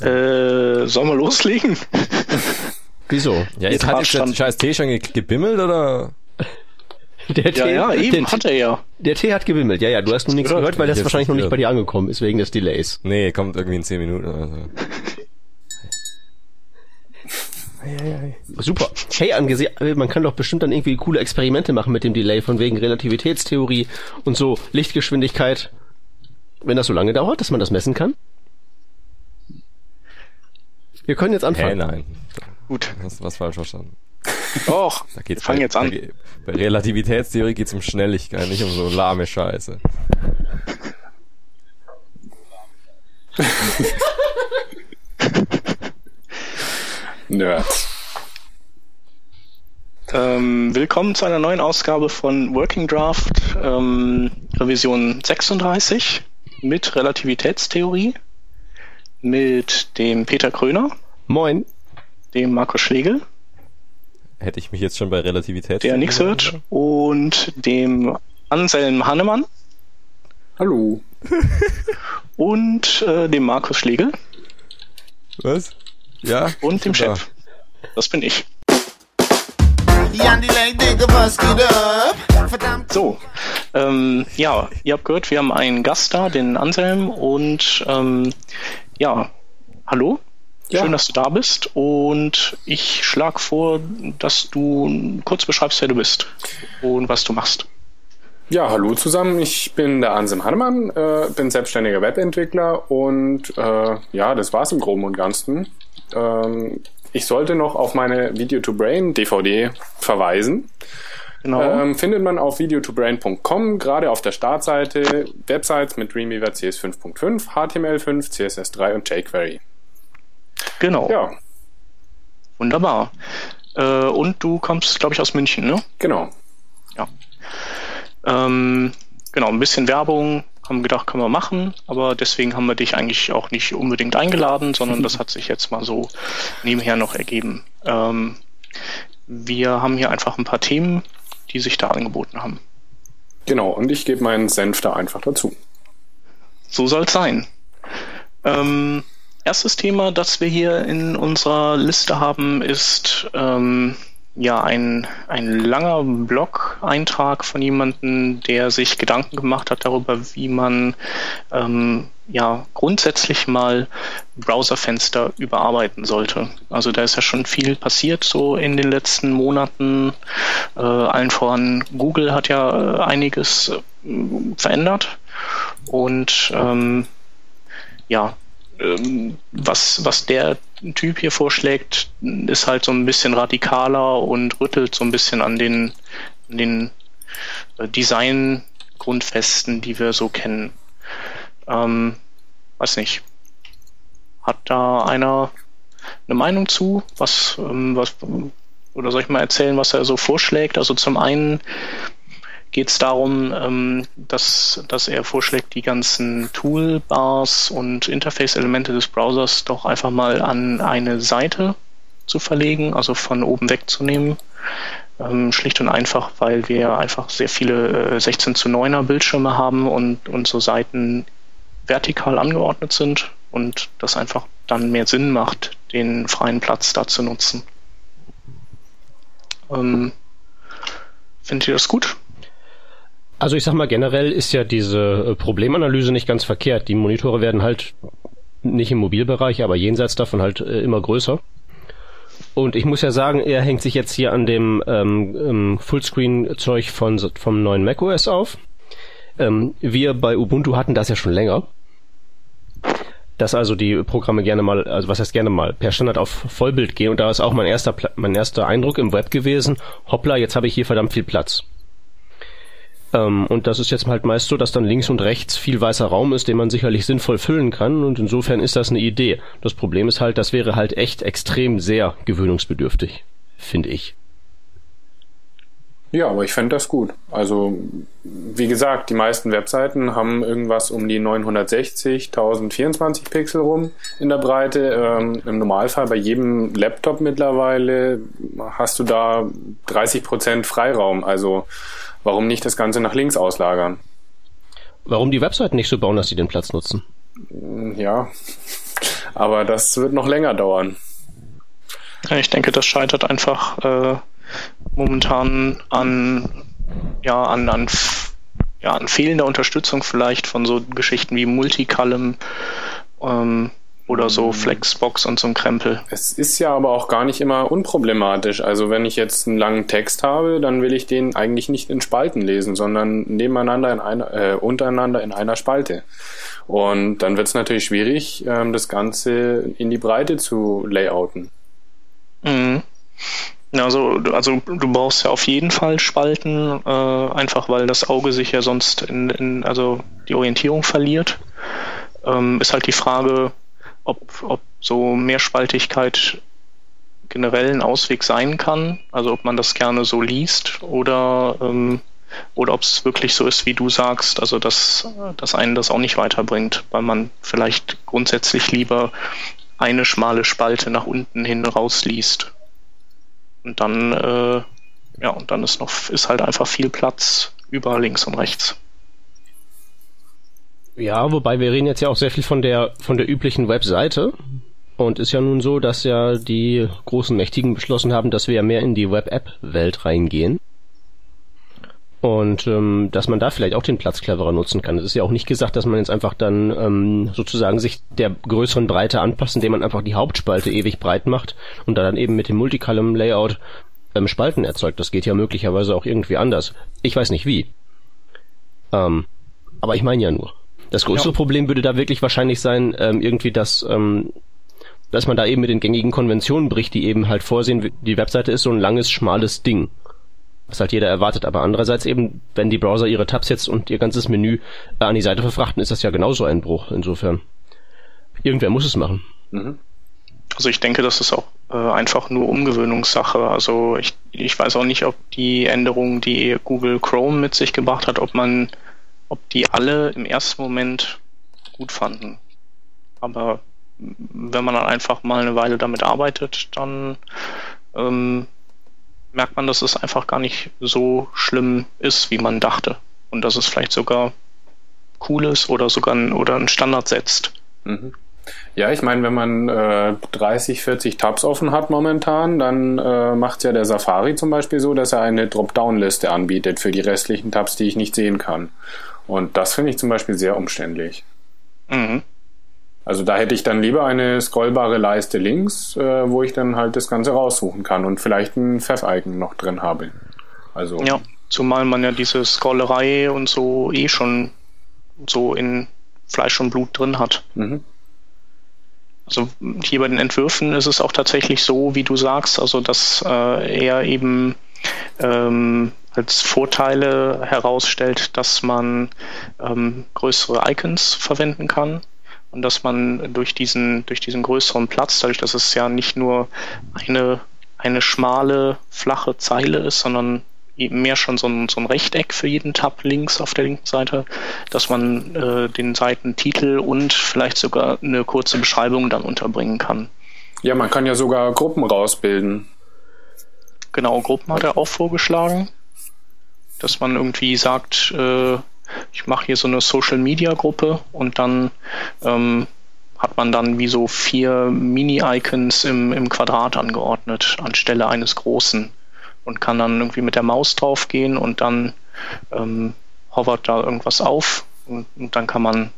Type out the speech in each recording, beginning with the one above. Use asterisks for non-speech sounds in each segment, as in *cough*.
Äh, sollen wir loslegen? *laughs* Wieso? Ja, jetzt hat jetzt der scheiß Tee schon gebimmelt, oder? Der Tee, ja, ja, eben der, hat er ja. Der Tee hat gewimmelt. Ja, ja, du hast nur nichts gehört. weil das Ich hab's wahrscheinlich noch nicht nicht bei dir angekommen ist, wegen des Delays. Nee, kommt irgendwie in 10 Minuten oder so. Super. Hey, angesehen, man kann doch bestimmt dann irgendwie coole Experimente machen mit dem Delay, von wegen Relativitätstheorie und so Lichtgeschwindigkeit. Wenn das so lange dauert, dass man das messen kann? Wir können jetzt anfangen. nein. Gut. Du hast was falsch verstanden. Doch, Da geht's wir fangen bei, jetzt an. Bei Relativitätstheorie geht's um Schnelligkeit, nicht um so lahme Scheiße. Nerds. Ähm, willkommen zu einer neuen Ausgabe von Working Draft, ähm, Revision 36 mit Relativitätstheorie, mit dem Peter Kröner, Moin. dem Markus Schlegel, Hätte ich mich jetzt schon bei Relativität... der nichts hört, und dem Anselm Hannemann Hallo. *laughs* und äh, dem Markus Schlegel Was? Ja? und dem da. Chef. Das bin ich. So, ähm, ja, ihr habt gehört, wir haben einen Gast da, den Anselm und ähm, ja, hallo, Ja. schön, dass du da bist und ich schlage vor, dass du kurz beschreibst, wer du bist und was du machst. Ja, hallo zusammen. Ich bin der Ansem Hannemann, äh, bin selbstständiger Webentwickler und äh, ja, das war's im Groben und Ganzen. Ähm, ich sollte noch auf meine Video to Brain DVD verweisen. Genau. Ähm, findet man auf videotobrain.com, gerade auf der Startseite, Websites mit Dreamweaver CS5.5, HTML5, CSS3 und jQuery. genau. Ja, Wunderbar. Äh, und du kommst, glaube ich, aus München, ne? genau. Ja. Ähm, genau, ein bisschen Werbung haben wir gedacht, können wir machen, aber deswegen haben wir dich eigentlich auch nicht unbedingt eingeladen, sondern das *laughs* hat sich jetzt mal so nebenher noch ergeben. Ähm, wir haben hier einfach ein paar Themen, die sich da angeboten haben. Genau, und ich gebe meinen Senf da einfach dazu. So soll es sein. Ähm, erstes Thema, das wir hier in unserer Liste haben, ist ähm, ja ein, ein langer Blog-Eintrag von jemandem, der sich Gedanken gemacht hat darüber, wie man ähm, ja grundsätzlich mal Browserfenster überarbeiten sollte. Also da ist ja schon viel passiert so in den letzten Monaten. Äh, allen voran Google hat ja äh, einiges äh, verändert und ähm, ja, was, was der Typ hier vorschlägt, ist halt so ein bisschen radikaler und rüttelt so ein bisschen an den, an den äh, Design-Grundfesten, die wir so kennen. Ähm, weiß nicht. Hat da einer eine Meinung zu? Was, ähm, was, oder soll ich mal erzählen, was er so vorschlägt? Also zum einen geht es darum, ähm, dass, dass er vorschlägt, die ganzen Toolbars und Interface-Elemente des Browsers doch einfach mal an eine Seite zu verlegen, also von oben wegzunehmen. Ähm, schlicht und einfach, weil wir einfach sehr viele äh, 16 zu 9er Bildschirme haben und, und so Seiten vertikal angeordnet sind und das einfach dann mehr Sinn macht, den freien Platz da zu nutzen. Ähm, findet ihr das gut? Also ich sag mal, generell ist ja diese äh, Problemanalyse nicht ganz verkehrt. Die Monitore werden halt nicht im Mobilbereich, aber jenseits davon halt äh, immer größer. Und ich muss ja sagen, er hängt sich jetzt hier an dem ähm, ähm, Fullscreen-Zeug von, vom neuen macOS auf. Ähm, wir bei Ubuntu hatten das ja schon länger. Dass also die Programme gerne mal, also was heißt gerne mal, per Standard auf Vollbild gehen. Und da ist auch mein erster, mein erster Eindruck im Web gewesen, hoppla, jetzt habe ich hier verdammt viel Platz. Ähm, und das ist jetzt halt meist so, dass dann links und rechts viel weißer Raum ist, den man sicherlich sinnvoll füllen kann. Und insofern ist das eine Idee. Das Problem ist halt, das wäre halt echt extrem sehr gewöhnungsbedürftig, finde ich. Ja, aber ich fände das gut. Also, wie gesagt, die meisten Webseiten haben irgendwas um die 960, 1024 Pixel rum in der Breite. Ähm, Im Normalfall bei jedem Laptop mittlerweile hast du da 30% Freiraum. Also, warum nicht das Ganze nach links auslagern? Warum die Webseiten nicht so bauen, dass sie den Platz nutzen? Ja. Aber das wird noch länger dauern. Ich denke, das scheitert einfach äh, momentan an, ja, an, an, ja, an fehlender Unterstützung vielleicht von so Geschichten wie Multicolumn ähm, oder so Flexbox und so ein Krempel. Es ist ja aber auch gar nicht immer unproblematisch. Also wenn ich jetzt einen langen Text habe, dann will ich den eigentlich nicht in Spalten lesen, sondern nebeneinander in einer, äh, untereinander in einer Spalte. Und dann wird es natürlich schwierig, ähm, das Ganze in die Breite zu layouten. Mhm. Also, also du brauchst ja auf jeden Fall Spalten, äh, einfach weil das Auge sich ja sonst in, in also die Orientierung verliert. Ähm, ist halt die Frage, ob, ob so Mehrspaltigkeit generell ein Ausweg sein kann, also ob man das gerne so liest oder ähm, oder ob es wirklich so ist, wie du sagst, also dass, dass einen das auch nicht weiterbringt, weil man vielleicht grundsätzlich lieber eine schmale Spalte nach unten hin rausliest. Und dann, äh, ja, und dann ist noch, ist halt einfach viel Platz über links und rechts. Ja, wobei wir reden jetzt ja auch sehr viel von der von der üblichen Webseite. Und ist ja nun so, dass ja die großen Mächtigen beschlossen haben, dass wir ja mehr in die Web-App-Welt reingehen. Und ähm, dass man da vielleicht auch den Platz cleverer nutzen kann. Es ist ja auch nicht gesagt, dass man jetzt einfach dann ähm, sozusagen sich der größeren Breite anpasst, indem man einfach die Hauptspalte ewig breit macht und da dann eben mit dem Multicolumn-Layout ähm, Spalten erzeugt. Das geht ja möglicherweise auch irgendwie anders. Ich weiß nicht wie. Ähm, aber ich meine ja nur. Das größere Ja. Problem würde da wirklich wahrscheinlich sein, ähm, irgendwie, dass, ähm, dass man da eben mit den gängigen Konventionen bricht, die eben halt vorsehen, die Webseite ist so ein langes, schmales Ding. Was halt jeder erwartet. Aber andererseits eben, wenn die Browser ihre Tabs jetzt und ihr ganzes Menü äh, an die Seite verfrachten, ist das ja genauso ein Bruch. Insofern. Irgendwer muss es machen. Also ich denke, das ist auch äh, einfach nur Umgewöhnungssache. Also ich, ich weiß auch nicht, ob die Änderungen, die Google Chrome mit sich gebracht hat, ob man, ob die alle im ersten Moment gut fanden. Aber wenn man dann einfach mal eine Weile damit arbeitet, dann ähm, merkt man, dass es einfach gar nicht so schlimm ist, wie man dachte. Und dass es vielleicht sogar cool ist oder sogar ein, oder einen Standard setzt. Mhm. Ja, ich meine, wenn man äh, 30, 40 Tabs offen hat momentan, dann äh, macht ja der Safari zum Beispiel so, dass er eine Dropdown-Liste anbietet für die restlichen Tabs, die ich nicht sehen kann. Und das finde ich zum Beispiel sehr umständlich. Mhm. Also da hätte ich dann lieber eine scrollbare Leiste links, äh, wo ich dann halt das Ganze raussuchen kann und vielleicht ein Pfeff-Icon noch drin habe. Also Ja, zumal man ja diese Scrollerei und so eh schon so in Fleisch und Blut drin hat. Mhm. Also hier bei den Entwürfen ist es auch tatsächlich so, wie du sagst, also dass äh, er eben ähm, als Vorteile herausstellt, dass man ähm, größere Icons verwenden kann und dass man durch diesen durch diesen größeren Platz, dadurch, dass es ja nicht nur eine eine schmale flache Zeile ist, sondern eben mehr schon so ein, so ein Rechteck für jeden Tab links auf der linken Seite, dass man äh, den Seitentitel und vielleicht sogar eine kurze Beschreibung dann unterbringen kann. ja, man kann ja sogar Gruppen rausbilden. Genau, Gruppen hat er auch vorgeschlagen, dass man irgendwie sagt, äh, ich mache hier so eine Social Media Gruppe und dann ähm, hat man dann wie so vier Mini-Icons im, im Quadrat angeordnet, anstelle eines großen und kann dann irgendwie mit der Maus draufgehen und dann ähm, hovert da irgendwas auf und, und dann kann man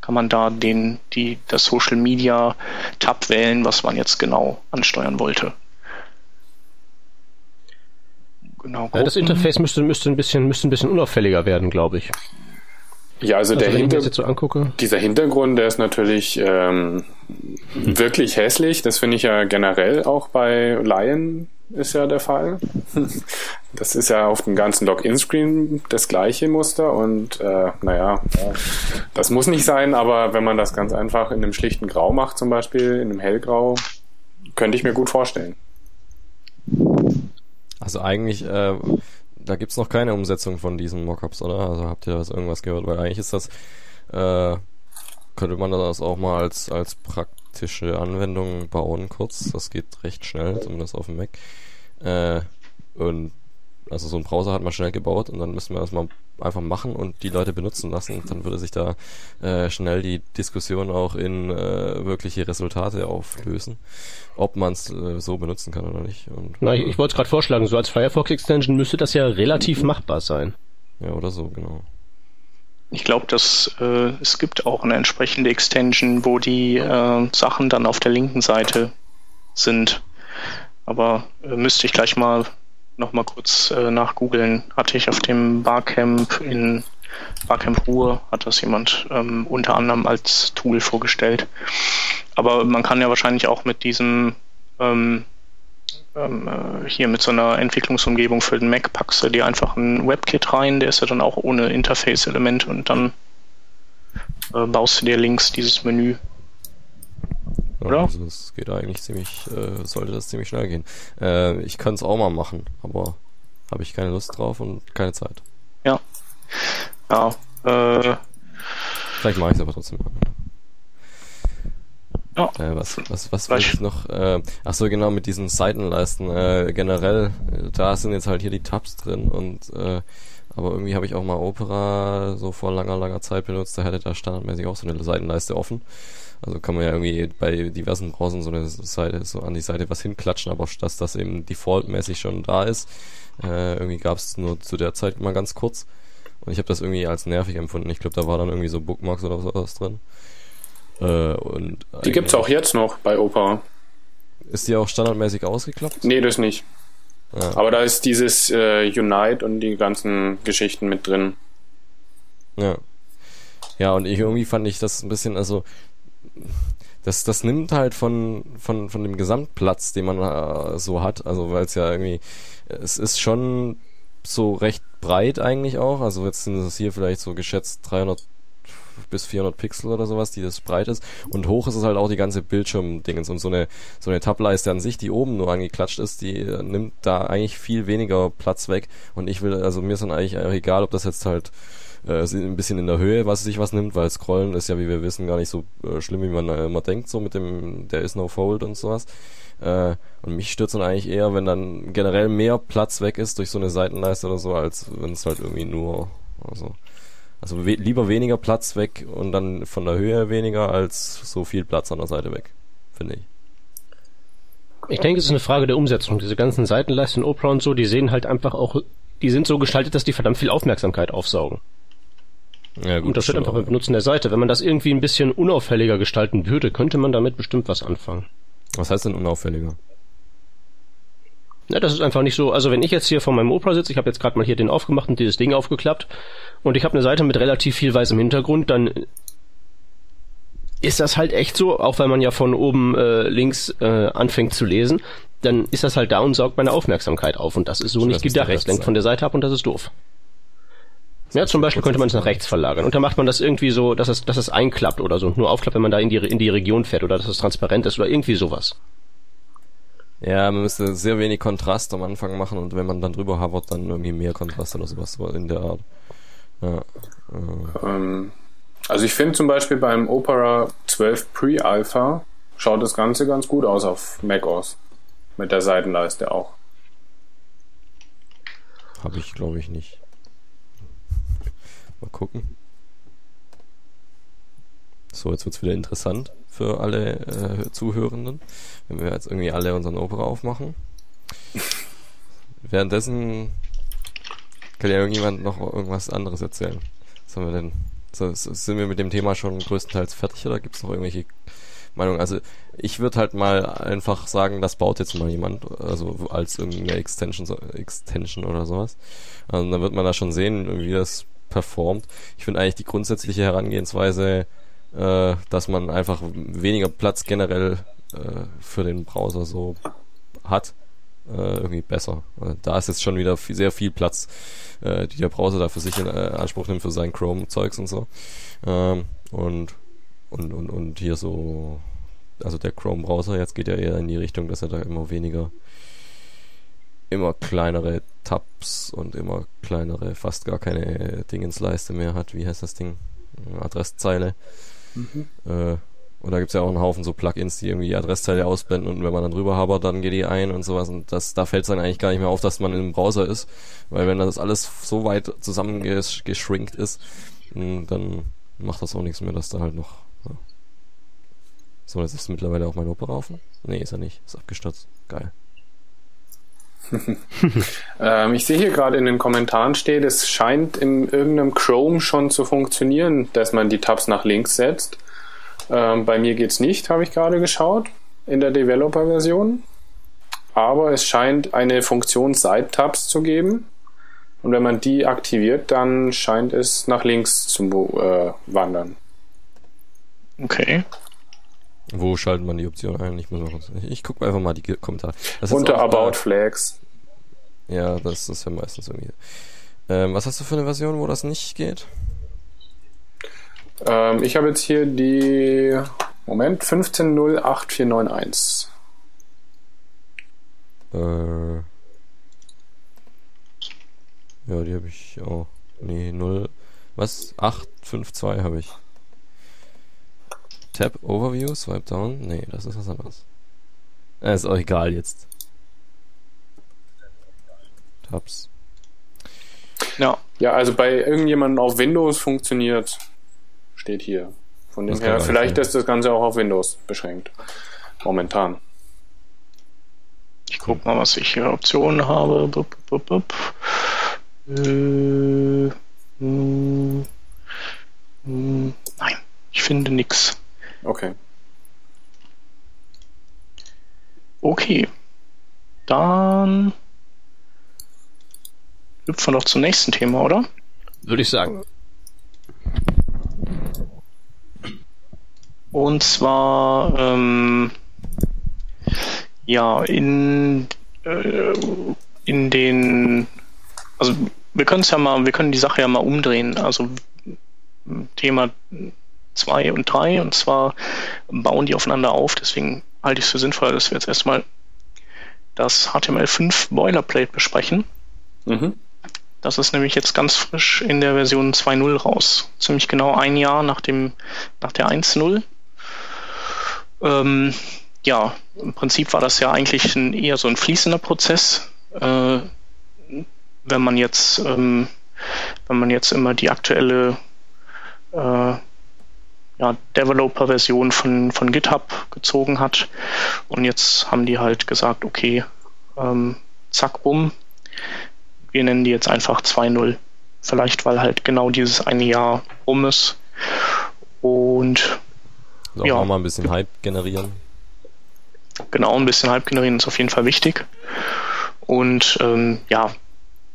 kann man da den die das Social Media Tab wählen, was man jetzt genau ansteuern wollte. Genau. Ja, das Gruppen. Interface müsste, müsste ein bisschen, müsste ein bisschen unauffälliger werden, glaube ich. Ja, also, Also der wenn ich mir Hinter das jetzt so angucke. dieser Hintergrund, der ist natürlich ähm, wirklich hässlich. Das finde ich ja generell auch bei Lion ist ja der Fall. *laughs* Das ist ja auf dem ganzen Login-Screen das gleiche Muster und äh, naja, das muss nicht sein, aber wenn man das ganz einfach in einem schlichten Grau macht, zum Beispiel in einem Hellgrau, könnte ich mir gut vorstellen. Also eigentlich, äh, da gibt's noch keine Umsetzung von diesen Mockups, oder? Also habt ihr das irgendwas gehört? Weil eigentlich ist das, äh, könnte man das auch mal als, als praktische Anwendung bauen, kurz. Das geht recht schnell, zumindest auf dem Mac. Äh, und Also so ein Browser hat man schnell gebaut und dann müssen wir das mal einfach machen und die Leute benutzen lassen. Und dann würde sich da äh, schnell die Diskussion auch in äh, wirkliche Resultate auflösen, ob man es äh, so benutzen kann oder nicht. Und, Na, ich, ich wollte es gerade vorschlagen, so als Firefox Extension müsste das ja relativ machbar sein. Ja, oder so, genau. Ich glaube, dass äh, es gibt auch eine entsprechende Extension, wo die äh, Sachen dann auf der linken Seite sind. Aber äh, müsste ich gleich mal noch mal kurz äh, nachgoogeln. Hatte ich auf dem Barcamp in Barcamp Ruhr hat das jemand ähm, unter anderem als Tool vorgestellt. Aber man kann ja wahrscheinlich auch mit diesem ähm, ähm, äh, hier mit so einer Entwicklungsumgebung für den Mac packst du dir einfach ein WebKit rein, der ist ja dann auch ohne Interface-Element und dann äh, baust du dir links dieses Menü. Ja, Oder? Also es geht eigentlich ziemlich, äh, sollte das ziemlich schnell gehen. Äh, ich kann es auch mal machen, aber habe ich keine Lust drauf und keine Zeit. Ja. Ja. Äh, Vielleicht mache ich es aber trotzdem ja. Äh, was, was, was will ich noch? Äh, ach so, genau, mit diesen Seitenleisten. Äh, generell, äh, da sind jetzt halt hier die Tabs drin und äh, aber irgendwie habe ich auch mal Opera so vor langer, langer Zeit benutzt. Da hätte da standardmäßig auch so eine Seitenleiste offen. Also kann man ja irgendwie bei diversen Browsern so eine Seite, so an die Seite was hinklatschen, aber dass das eben defaultmäßig schon da ist. Äh, irgendwie gab es nur zu der Zeit mal ganz kurz. Und ich habe das irgendwie als nervig empfunden. Ich glaube, da war dann irgendwie so Bookmarks oder sowas drin. Äh, und Die gibt's auch jetzt noch bei Opera. Ist die auch standardmäßig ausgeklappt? Nee, das nicht. Ja. Aber da ist dieses äh, Unite und die ganzen Geschichten mit drin. Ja. Ja, und ich, irgendwie fand ich das ein bisschen, also das, das nimmt halt von, von, von dem Gesamtplatz, den man äh, so hat, also weil es ja irgendwie, es ist schon so recht breit eigentlich auch, also jetzt sind es hier vielleicht so geschätzt 300 bis 400 Pixel oder sowas, die das breit ist. Und hoch ist es halt auch die ganze Bildschirmdingens. Und so eine, so eine Tableiste an sich, die oben nur angeklatscht ist, die äh, nimmt da eigentlich viel weniger Platz weg. Und ich will, also mir ist dann eigentlich egal, ob das jetzt halt äh, ein bisschen in der Höhe, was sich was nimmt, weil Scrollen ist ja, wie wir wissen, gar nicht so äh, schlimm, wie man äh, immer denkt, so mit dem, der ist no fold und sowas. Äh, und mich stört dann eigentlich eher, wenn dann generell mehr Platz weg ist durch so eine Seitenleiste oder so, als wenn es halt irgendwie nur, also, also we lieber weniger Platz weg und dann von der Höhe weniger, als so viel Platz an der Seite weg, finde ich. Ich denke, es ist eine Frage der Umsetzung. Diese ganzen Seitenleisten, Opera und so, die sehen halt einfach auch, die sind so gestaltet, dass die verdammt viel Aufmerksamkeit aufsaugen. Ja, Und das wird stimmt einfach beim Benutzen der Seite. Wenn man das irgendwie ein bisschen unauffälliger gestalten würde, könnte man damit bestimmt was anfangen. Was heißt denn unauffälliger? Ja, das ist einfach nicht so. Also wenn ich jetzt hier vor meinem Opera sitze, ich habe jetzt gerade mal hier den aufgemacht und dieses Ding aufgeklappt und ich habe eine Seite mit relativ viel weißem Hintergrund, dann ist das halt echt so, auch weil man ja von oben äh, links äh, anfängt zu lesen, dann ist das halt da und saugt meine Aufmerksamkeit auf und das ist so Schön, nicht gedacht. Das lenkt von der Seite ab und das ist doof. Ja, zum Beispiel könnte man es nach rechts verlagern. Und dann macht man das irgendwie so, dass es, dass es einklappt oder so. Und nur aufklappt, wenn man da in die, in die Region fährt oder dass es transparent ist oder irgendwie sowas. Ja, man müsste sehr wenig Kontrast am Anfang machen und wenn man dann drüber hovert, dann irgendwie mehr Kontrast oder sowas so in der Art. Ja. Äh, Ähm, also ich finde zum Beispiel beim Opera 12 Pre-Alpha schaut das Ganze ganz gut aus auf macOS. Mit der Seitenleiste auch. Habe ich, glaube ich, nicht. Mal gucken. So, jetzt wird's wieder interessant für alle äh, Zuhörenden, wenn wir jetzt irgendwie alle unseren Opera aufmachen. Währenddessen kann ja irgendjemand noch irgendwas anderes erzählen. Was haben wir denn? So, sind wir mit dem Thema schon größtenteils fertig oder gibt's noch irgendwelche Meinungen? Also ich würde halt mal einfach sagen, das baut jetzt mal jemand, also als irgendeine Extension, Extension oder sowas. Also dann wird man da schon sehen, wie das performt. Ich finde eigentlich die grundsätzliche Herangehensweise, äh, dass man einfach weniger Platz generell äh, für den Browser so hat, äh, irgendwie besser. Da ist jetzt schon wieder viel, sehr viel Platz, äh, die der Browser da für sich in äh, Anspruch nimmt für sein Chrome-Zeugs und so. Ähm, und, und, und, und hier so, also der Chrome-Browser jetzt geht ja eher in die Richtung, dass er da immer weniger, immer kleinere Tabs und immer kleinere, fast gar keine Dingensleiste mehr hat. Wie heißt das Ding? Adresszeile. Äh, Und da gibt's ja auch einen Haufen so Plugins, die irgendwie Adressteile ausblenden und wenn man dann drüber habert, dann geht die ein und sowas. Und das, da fällt es dann eigentlich gar nicht mehr auf, dass man im Browser ist. Weil wenn das alles so weit zusammengeschrinkt ist, mh, dann macht das auch nichts mehr, dass da halt noch. Ja. So, jetzt ist mittlerweile auch mein Opera offen. Nee, ist er nicht. Ist abgestürzt. Geil. *laughs* Ähm, ich sehe hier gerade in den Kommentaren steht, es scheint in irgendeinem Chrome schon zu funktionieren, dass man die Tabs nach links setzt. Ähm, bei mir geht's nicht, habe ich gerade geschaut, in der Developer-Version. Aber es scheint eine Funktion Side-Tabs zu geben. Und wenn man die aktiviert, dann scheint es nach links zu äh, wandern. Okay. Wo schaltet man die Option ein? Ich muss mal kurz. Ich gucke einfach mal die Kommentare. Das Unter About Flags. Ja, das ist ja meistens irgendwie. Ähm, was hast du für eine Version, wo das nicht geht? Ähm, ich habe jetzt hier die, Moment, 15.08491. Äh, ja, die habe ich auch. Nee, 0. Was? 852 habe ich. Tab Overview, Swipe Down. Nee, das ist was anderes. Äh, ist auch egal jetzt. Tabs. Ja, Ja, also bei irgendjemandem auf Windows funktioniert, steht hier. Von dem Das her, vielleicht sein. ist das Ganze auch auf Windows beschränkt. Momentan. ich guck mal, was ich hier Optionen habe. Bup, bup, bup. Äh, hm, hm, nein, ich finde nix. Okay. Okay. Dann hüpfen wir doch zum nächsten Thema, oder? Würde ich sagen. Und zwar ähm, ja in äh, in den also wir können es ja mal wir können die Sache ja mal umdrehen also Thema 2 und 3 und zwar bauen die aufeinander auf deswegen halte ich es für sinnvoll dass wir jetzt erstmal das HTML5 Boilerplate besprechen Mhm. das ist nämlich jetzt ganz frisch in der Version 2.0 raus. Ziemlich genau ein Jahr nach dem, nach der 1.0. Ähm, ja, im Prinzip war das ja eigentlich ein, eher so ein fließender Prozess. Äh, wenn man jetzt, ähm, wenn man jetzt immer die aktuelle äh, ja, Developer-Version von, von GitHub gezogen hat. Und jetzt haben die halt gesagt, okay, ähm, zack, bumm, wir nennen die jetzt einfach 2.0. Vielleicht, weil halt genau dieses eine Jahr rum ist. Und Also auch Ja. noch mal ein bisschen Hype generieren. genau ein bisschen Hype generieren ist auf jeden Fall wichtig. Und ähm, ja,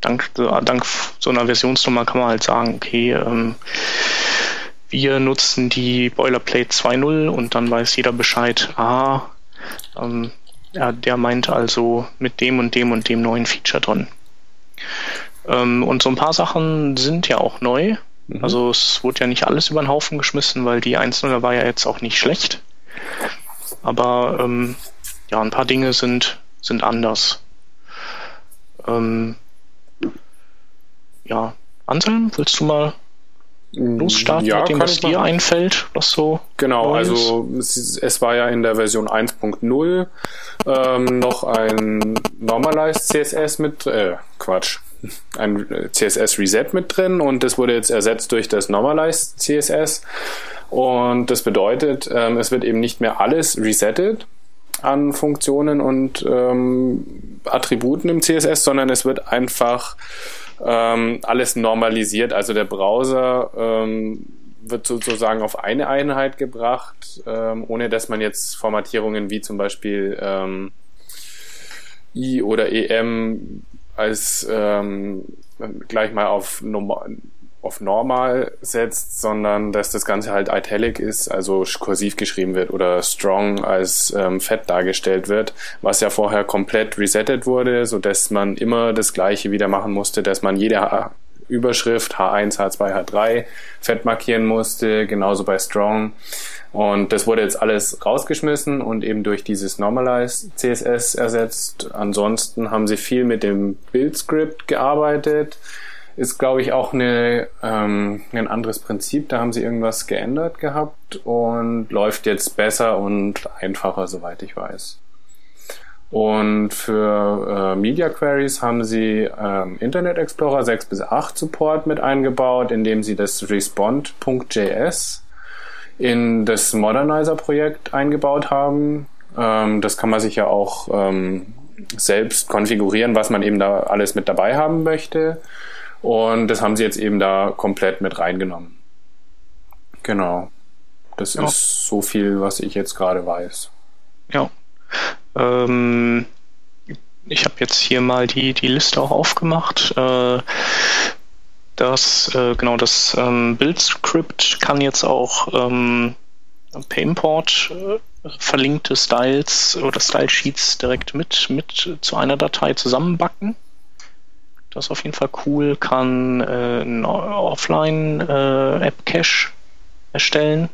dank, dank so einer Versionsnummer kann man halt sagen, okay, ähm, wir nutzen die Boilerplate 2.0 und dann weiß jeder Bescheid, ah, ähm, ja, der meint also mit dem und dem und dem neuen Feature drin. Ähm, und so ein paar Sachen sind ja auch neu. Mhm. Also es wurde ja nicht alles über den Haufen geschmissen, weil die 1.0 war ja jetzt auch nicht schlecht. Aber ähm, ja, ein paar Dinge sind, sind anders. Ähm, ja, Anselm, willst du mal losstarten ja, mit dem, was dir einfällt, was so Genau, also es, es war ja in der Version 1.0 ähm, noch ein Normalized CSS mit, äh, Quatsch, *laughs* ein CSS Reset mit drin und das wurde jetzt ersetzt durch das Normalized CSS und das bedeutet, ähm, es wird eben nicht mehr alles resettet an Funktionen und ähm, Attributen im CSS, sondern es wird einfach ähm, alles normalisiert. Also der Browser ähm, wird sozusagen auf eine Einheit gebracht, ähm, ohne dass man jetzt Formatierungen wie zum Beispiel ähm, I oder EM als ähm, gleich mal auf normal, auf normal setzt, sondern dass das Ganze halt italic ist, also kursiv geschrieben wird oder strong als ähm, fett dargestellt wird, was ja vorher komplett resettet wurde, so dass man immer das gleiche wieder machen musste, dass man jede H Überschrift H1, H2, H3 fett markieren musste, genauso bei strong. Und das wurde jetzt alles rausgeschmissen und eben durch dieses Normalized CSS ersetzt. Ansonsten haben sie viel mit dem Build-Script gearbeitet. Ist, glaube ich, auch eine, ähm, ein anderes Prinzip. Da haben sie irgendwas geändert gehabt und läuft jetzt besser und einfacher, soweit ich weiß. Und für äh, Media Queries haben sie ähm, Internet Explorer 6 bis 8 Support mit eingebaut, indem sie das Respond.js in das Modernizer-Projekt eingebaut haben. Ähm, das kann man sich ja auch ähm, selbst konfigurieren, was man eben da alles mit dabei haben möchte. Und das haben sie jetzt eben da komplett mit reingenommen. Genau. Das ja. ist so viel, was ich jetzt gerade weiß. Ja. Ähm, ich habe jetzt hier mal die, die Liste auch aufgemacht. Äh, das, äh, genau, das ähm, Build-Script kann jetzt auch ähm, per Import äh, verlinkte Styles oder Style-Sheets direkt mit, mit zu einer Datei zusammenbacken. Das ist auf jeden Fall cool, kann äh, einen Offline-App-Cache äh, erstellen.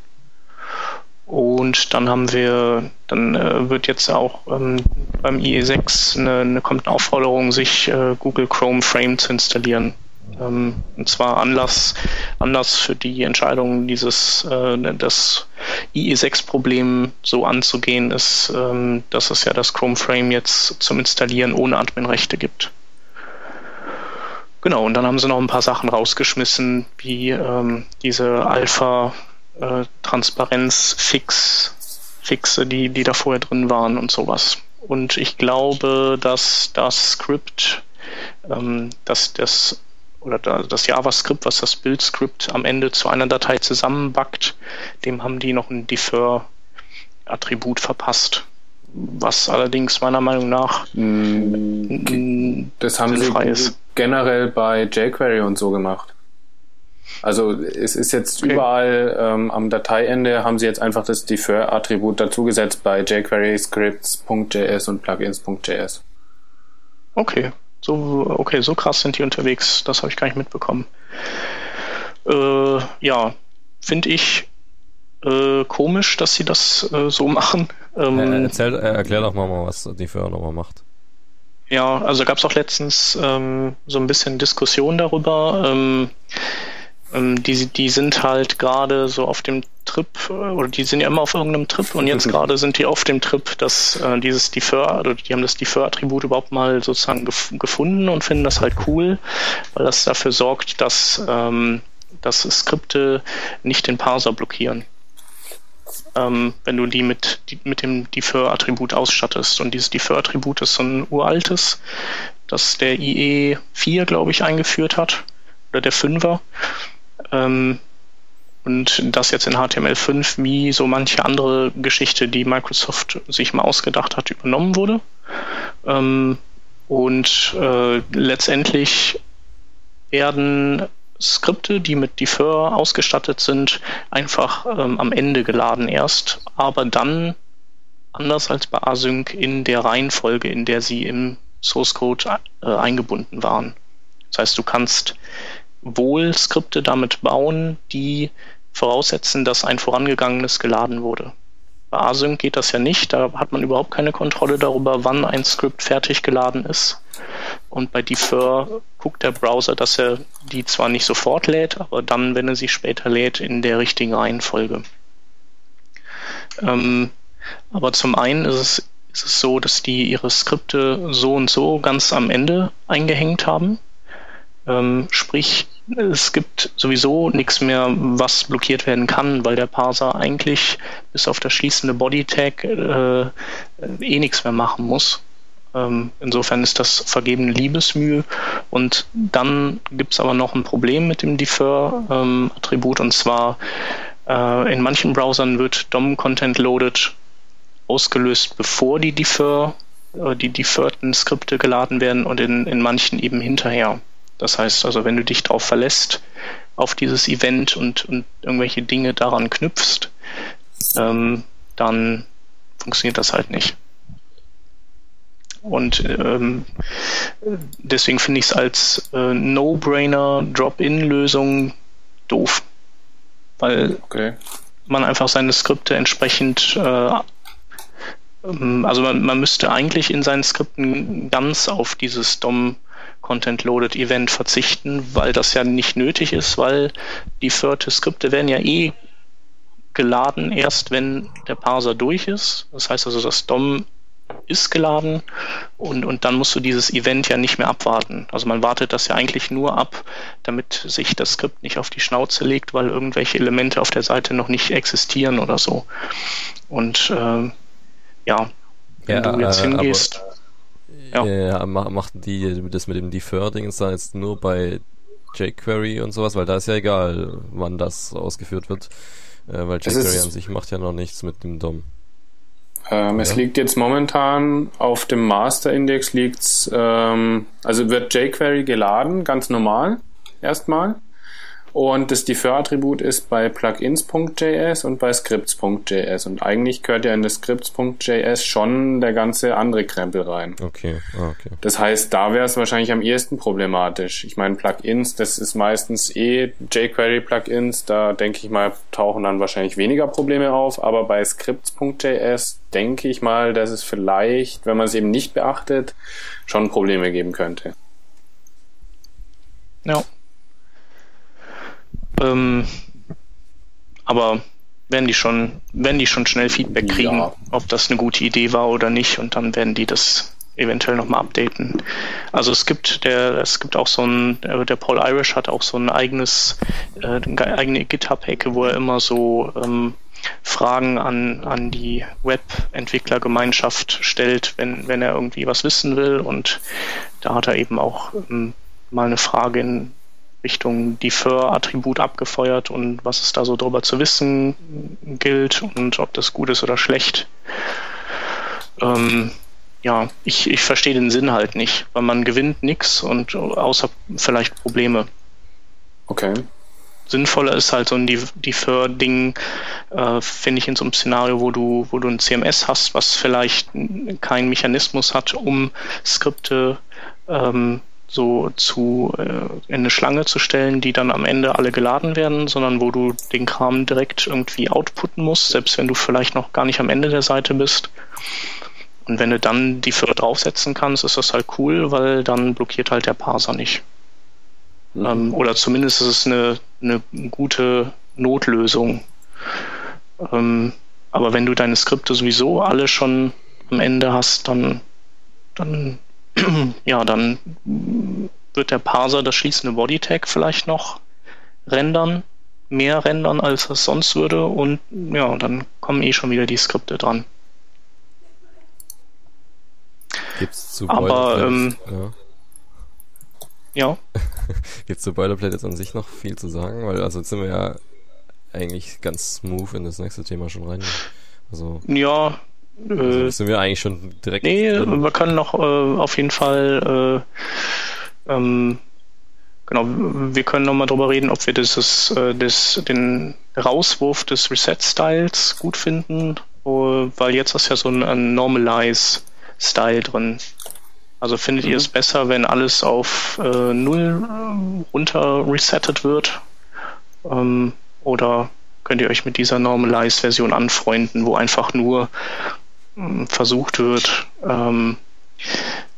Und dann haben wir, dann äh, wird jetzt auch ähm, beim IE6 eine, eine, kommt eine Aufforderung, sich äh, Google Chrome Frame zu installieren. Ähm, und zwar Anlass, Anlass für die Entscheidung, dieses äh, das IE6-Problem so anzugehen, ist, ähm, dass es ja das Chrome Frame jetzt zum Installieren ohne Adminrechte gibt. Genau, und dann haben sie noch ein paar Sachen rausgeschmissen, wie ähm, diese Alpha-Transparenz-Fix, äh, Fixe, die, die da vorher drin waren und sowas. Und ich glaube, dass das Skript, ähm, dass das oder das JavaScript, was das Build-Script am Ende zu einer Datei zusammenbackt, dem haben die noch ein Defer-Attribut verpasst was allerdings meiner Meinung nach mm, das haben sie ist. Generell bei jQuery und so gemacht. Also es ist jetzt okay. überall ähm, am Dateiende haben sie jetzt einfach das Defer-Attribut dazugesetzt bei jQuery Scripts.js und Plugins.js. Okay, so okay, so krass sind die unterwegs. Das habe ich gar nicht mitbekommen. Äh, ja, finde ich äh, komisch, dass sie das äh, so *laughs* machen. Ähm, äh, erzähl, äh, erklär doch mal, was die Firma nochmal macht. Ja, also gab es auch letztens ähm, so ein bisschen Diskussion darüber. Ähm, ähm, die, die sind halt gerade so auf dem Trip, äh, oder die sind ja immer auf irgendeinem Trip und jetzt *laughs* gerade sind die auf dem Trip, dass äh, dieses Defer, oder die haben das Defer-Attribut überhaupt mal sozusagen gef gefunden und finden das halt cool, weil das dafür sorgt, dass, ähm, dass Skripte nicht den Parser blockieren ähm, wenn du die mit, die, mit dem Defer-Attribut ausstattest. Und dieses Defer-Attribut ist so ein uraltes, das der IE 4, glaube ich, eingeführt hat, oder der 5er. Ähm, und das jetzt in HTML5 wie so manche andere Geschichte, die Microsoft sich mal ausgedacht hat, übernommen wurde. Ähm, und äh, letztendlich werden Skripte, die mit Defer ausgestattet sind, einfach ähm, am Ende geladen erst, aber dann anders als bei Async in der Reihenfolge, in der sie im Source Code äh, eingebunden waren. Das heißt, du kannst wohl Skripte damit bauen, die voraussetzen, dass ein vorangegangenes geladen wurde. Bei Async geht das ja nicht, da hat man überhaupt keine Kontrolle darüber, wann ein Skript fertig geladen ist. Und bei Defer guckt der Browser, dass er die zwar nicht sofort lädt, aber dann, wenn er sie später lädt, in der richtigen Reihenfolge. Ähm, aber zum einen ist es, ist es so, dass die ihre Skripte so und so ganz am Ende eingehängt haben. Ähm, sprich, es gibt sowieso nichts mehr, was blockiert werden kann, weil der Parser eigentlich bis auf das schließende Body-Tag äh, eh nichts mehr machen muss. Ähm, insofern ist das vergebene Liebesmühe. Und dann gibt es aber noch ein Problem mit dem Defer-Attribut ähm, und zwar äh, in manchen Browsern wird DOM-Content Loaded ausgelöst, bevor die Defer, äh, die deferten Skripte geladen werden und in, in manchen eben hinterher. Das heißt also, wenn du dich darauf verlässt, auf dieses Event und, und irgendwelche Dinge daran knüpfst, ähm, dann funktioniert das halt nicht. Und ähm, deswegen finde ich es als äh, No-Brainer Drop-in-Lösung doof. Weil okay. man einfach seine Skripte entsprechend äh, ähm, also man, man müsste eigentlich in seinen Skripten ganz auf dieses DOM Content Loaded Event verzichten, weil das ja nicht nötig ist, weil deferred Skripte werden ja eh geladen erst, wenn der Parser durch ist. Das heißt also, das DOM ist geladen und, und dann musst du dieses Event ja nicht mehr abwarten. Also man wartet das ja eigentlich nur ab, damit sich das Skript nicht auf die Schnauze legt, weil irgendwelche Elemente auf der Seite noch nicht existieren oder so. Und äh, ja, wenn Ja, du jetzt äh, hingehst, Ja, Ja. ja ma- machten die das mit dem Defer-Ding dann jetzt nur bei jQuery und sowas, weil da ist ja egal, wann das ausgeführt wird, äh, weil jQuery an sich macht ja noch nichts mit dem DOM. Ähm, Es Ja. liegt jetzt momentan auf dem Master-Index liegt's, ähm, also wird jQuery geladen, ganz normal, erstmal. Und das Defer-Attribut ist bei Plugins.js und bei Scripts.js. Und eigentlich gehört ja in das Scripts.js schon der ganze andere Krempel rein. Okay, ah, okay. Das heißt, da wäre es wahrscheinlich am ehesten problematisch. Ich meine, Plugins, das ist meistens eh jQuery-Plugins, da denke ich mal, tauchen dann wahrscheinlich weniger Probleme auf, aber bei Scripts.js denke ich mal, dass es vielleicht, wenn man es eben nicht beachtet, schon Probleme geben könnte. Ja. Ähm, aber werden die schon, werden die schon schnell Feedback Ja. kriegen, ob das eine gute Idee war oder nicht, und dann werden die das eventuell nochmal updaten. Also es gibt der, es gibt auch so ein, äh, der Paul Irish hat auch so ein eigenes, äh, eine eigene GitHub-Ecke, wo er immer so ähm, Fragen an, an die Web-Entwicklergemeinschaft stellt, wenn, wenn er irgendwie was wissen will. Und da hat er eben auch ähm, mal eine Frage in Richtung Defer-Attribut abgefeuert und was es da so drüber zu wissen gilt und ob das gut ist oder schlecht. Ähm, ja, ich, ich verstehe den Sinn halt nicht, weil man gewinnt nichts und außer vielleicht Probleme. Okay. Sinnvoller ist halt so ein Def- Defer-Ding, äh, finde ich, in so einem Szenario, wo du, wo du ein CMS hast, was vielleicht keinen Mechanismus hat, um Skripte ähm, so zu äh, in eine Schlange zu stellen, die dann am Ende alle geladen werden, sondern wo du den Kram direkt irgendwie outputten musst, selbst wenn du vielleicht noch gar nicht am Ende der Seite bist. Und wenn du dann die Defer draufsetzen kannst, ist das halt cool, weil dann blockiert halt der Parser nicht. Ähm, oder zumindest ist es eine, eine gute Notlösung. Ähm, aber wenn du deine Skripte sowieso alle schon am Ende hast, dann, dann, *clears throat* ja, dann wird der Parser das schließende Bodytag vielleicht noch rendern, mehr rendern, als es sonst würde, und ja, dann kommen eh schon wieder die Skripte dran. Gibt's zu Aber, ähm, ja. Ja, *laughs* Gibt's zu Boilerplate jetzt an sich noch viel zu sagen? Weil, also jetzt sind wir ja eigentlich ganz smooth in das nächste Thema schon rein. Also, ja, also sind wir eigentlich schon direkt Nee, drin? wir können noch äh, auf jeden Fall äh, ähm, genau, wir können noch mal drüber reden, ob wir dieses, äh, das, den Rauswurf des Reset-Styles gut finden, weil jetzt ist ja so ein, ein Normalize-Style drin. Also findet ihr es besser, wenn alles auf äh, Null äh, runter resettet wird? Ähm, oder könnt ihr euch mit dieser Normalized-Version anfreunden, wo einfach nur versucht wird, ähm,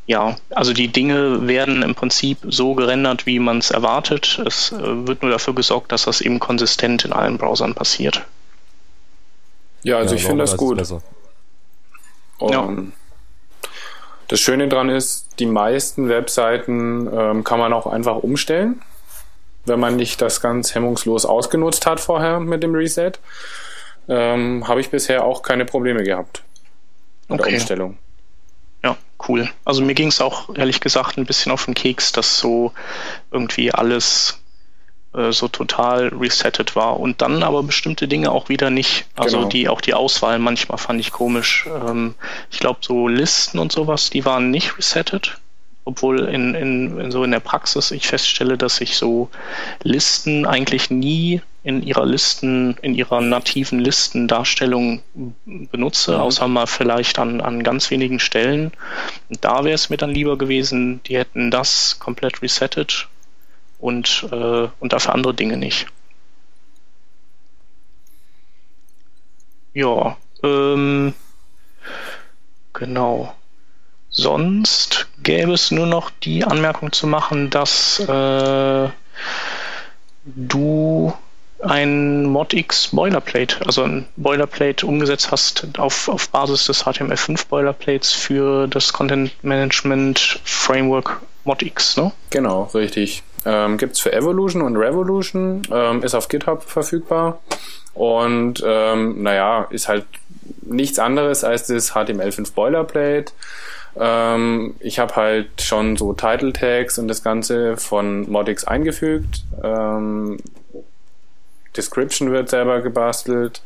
ja, also die Dinge werden im Prinzip so gerendert, wie man es erwartet. Es äh, wird nur dafür gesorgt, dass das eben konsistent in allen Browsern passiert. Ja, also Ja, ich finde das gut. Und das Schöne dran ist, die meisten Webseiten ähm, kann man auch einfach umstellen, wenn man nicht das ganz hemmungslos ausgenutzt hat vorher mit dem Reset. Ähm, Habe ich bisher auch keine Probleme gehabt der Okay. Umstellung. Ja, cool. Also mir ging es auch ehrlich gesagt ein bisschen auf den Keks, dass so irgendwie alles äh, so total resettet war und dann aber bestimmte Dinge auch wieder nicht. Also Genau. die auch die Auswahl manchmal fand ich komisch. Ähm, ich glaube so Listen und sowas, die waren nicht resettet. Obwohl in, in, in so in der Praxis ich feststelle, dass ich so Listen eigentlich nie in ihrer Listen, in ihrer nativen Listendarstellung benutze, außer mal vielleicht an, an ganz wenigen Stellen. Und da wäre es mir dann lieber gewesen, die hätten das komplett resettet und, äh, und dafür andere Dinge nicht. Ja, ähm, genau. sonst gäbe es nur noch die Anmerkung zu machen, dass äh, du ein ModX Boilerplate, also ein Boilerplate umgesetzt hast auf, auf Basis des HTML5 Boilerplates für das Content Management Framework ModX, ne? Genau, richtig. Ähm, Gibt es für Evolution und Revolution, ähm, ist auf GitHub verfügbar und ähm, naja, ist halt nichts anderes als das HTML5 Boilerplate. Ähm, ich habe halt schon so Title Tags und das Ganze von Modix eingefügt. Description wird selber gebastelt.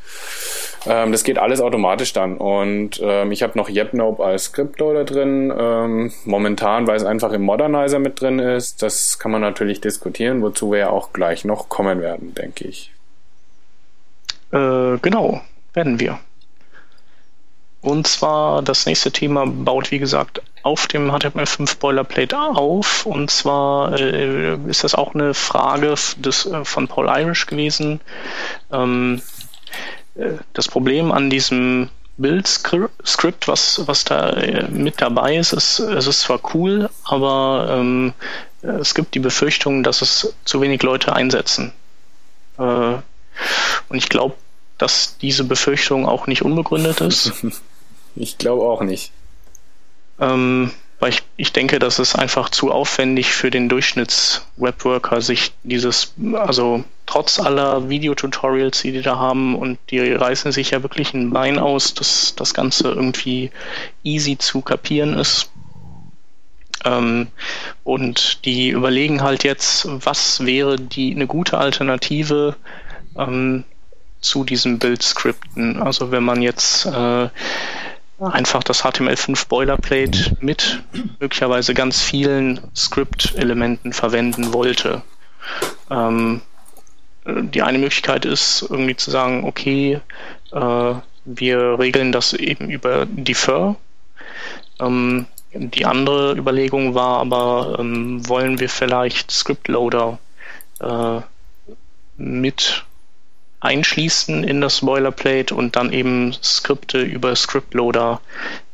Ähm, das geht alles automatisch dann. Und ähm, ich habe noch YepNope als Scriptloader drin. Ähm, momentan, weil es einfach im Modernizer mit drin ist. Das kann man natürlich diskutieren, wozu wir ja auch gleich noch kommen werden, denke ich. Äh, genau, werden wir. Und zwar das nächste Thema baut, wie gesagt, auf dem HTML5 Boilerplate auf. Und zwar äh, ist das auch eine Frage des, äh, von Paul Irish gewesen. Ähm, äh, das Problem an diesem Build-Script, was, was da äh, mit dabei ist, ist, es ist zwar cool, aber ähm, es gibt die Befürchtung, dass es zu wenig Leute einsetzen. Äh, und ich glaube, dass diese Befürchtung auch nicht unbegründet ist. *laughs* ich glaube auch nicht. Ähm, weil ich, ich denke, das ist einfach zu aufwendig für den Durchschnitts-Webworker, sich dieses, also trotz aller Videotutorials, die die da haben und die reißen sich ja wirklich ein Bein aus, dass das Ganze irgendwie easy zu kapieren ist. Ähm, und die überlegen halt jetzt, was wäre die eine gute Alternative ähm, zu diesen Build-Skripten. Also wenn man jetzt äh, einfach das HTML5 Boilerplate mit möglicherweise ganz vielen Script-Elementen verwenden wollte. Ähm, die eine Möglichkeit ist irgendwie zu sagen, okay, äh, wir regeln das eben über Defer. Ähm, die andere Überlegung war aber, ähm, wollen wir vielleicht Script-Loader äh, mit einschließen in das Boilerplate und dann eben Skripte über Scriptloader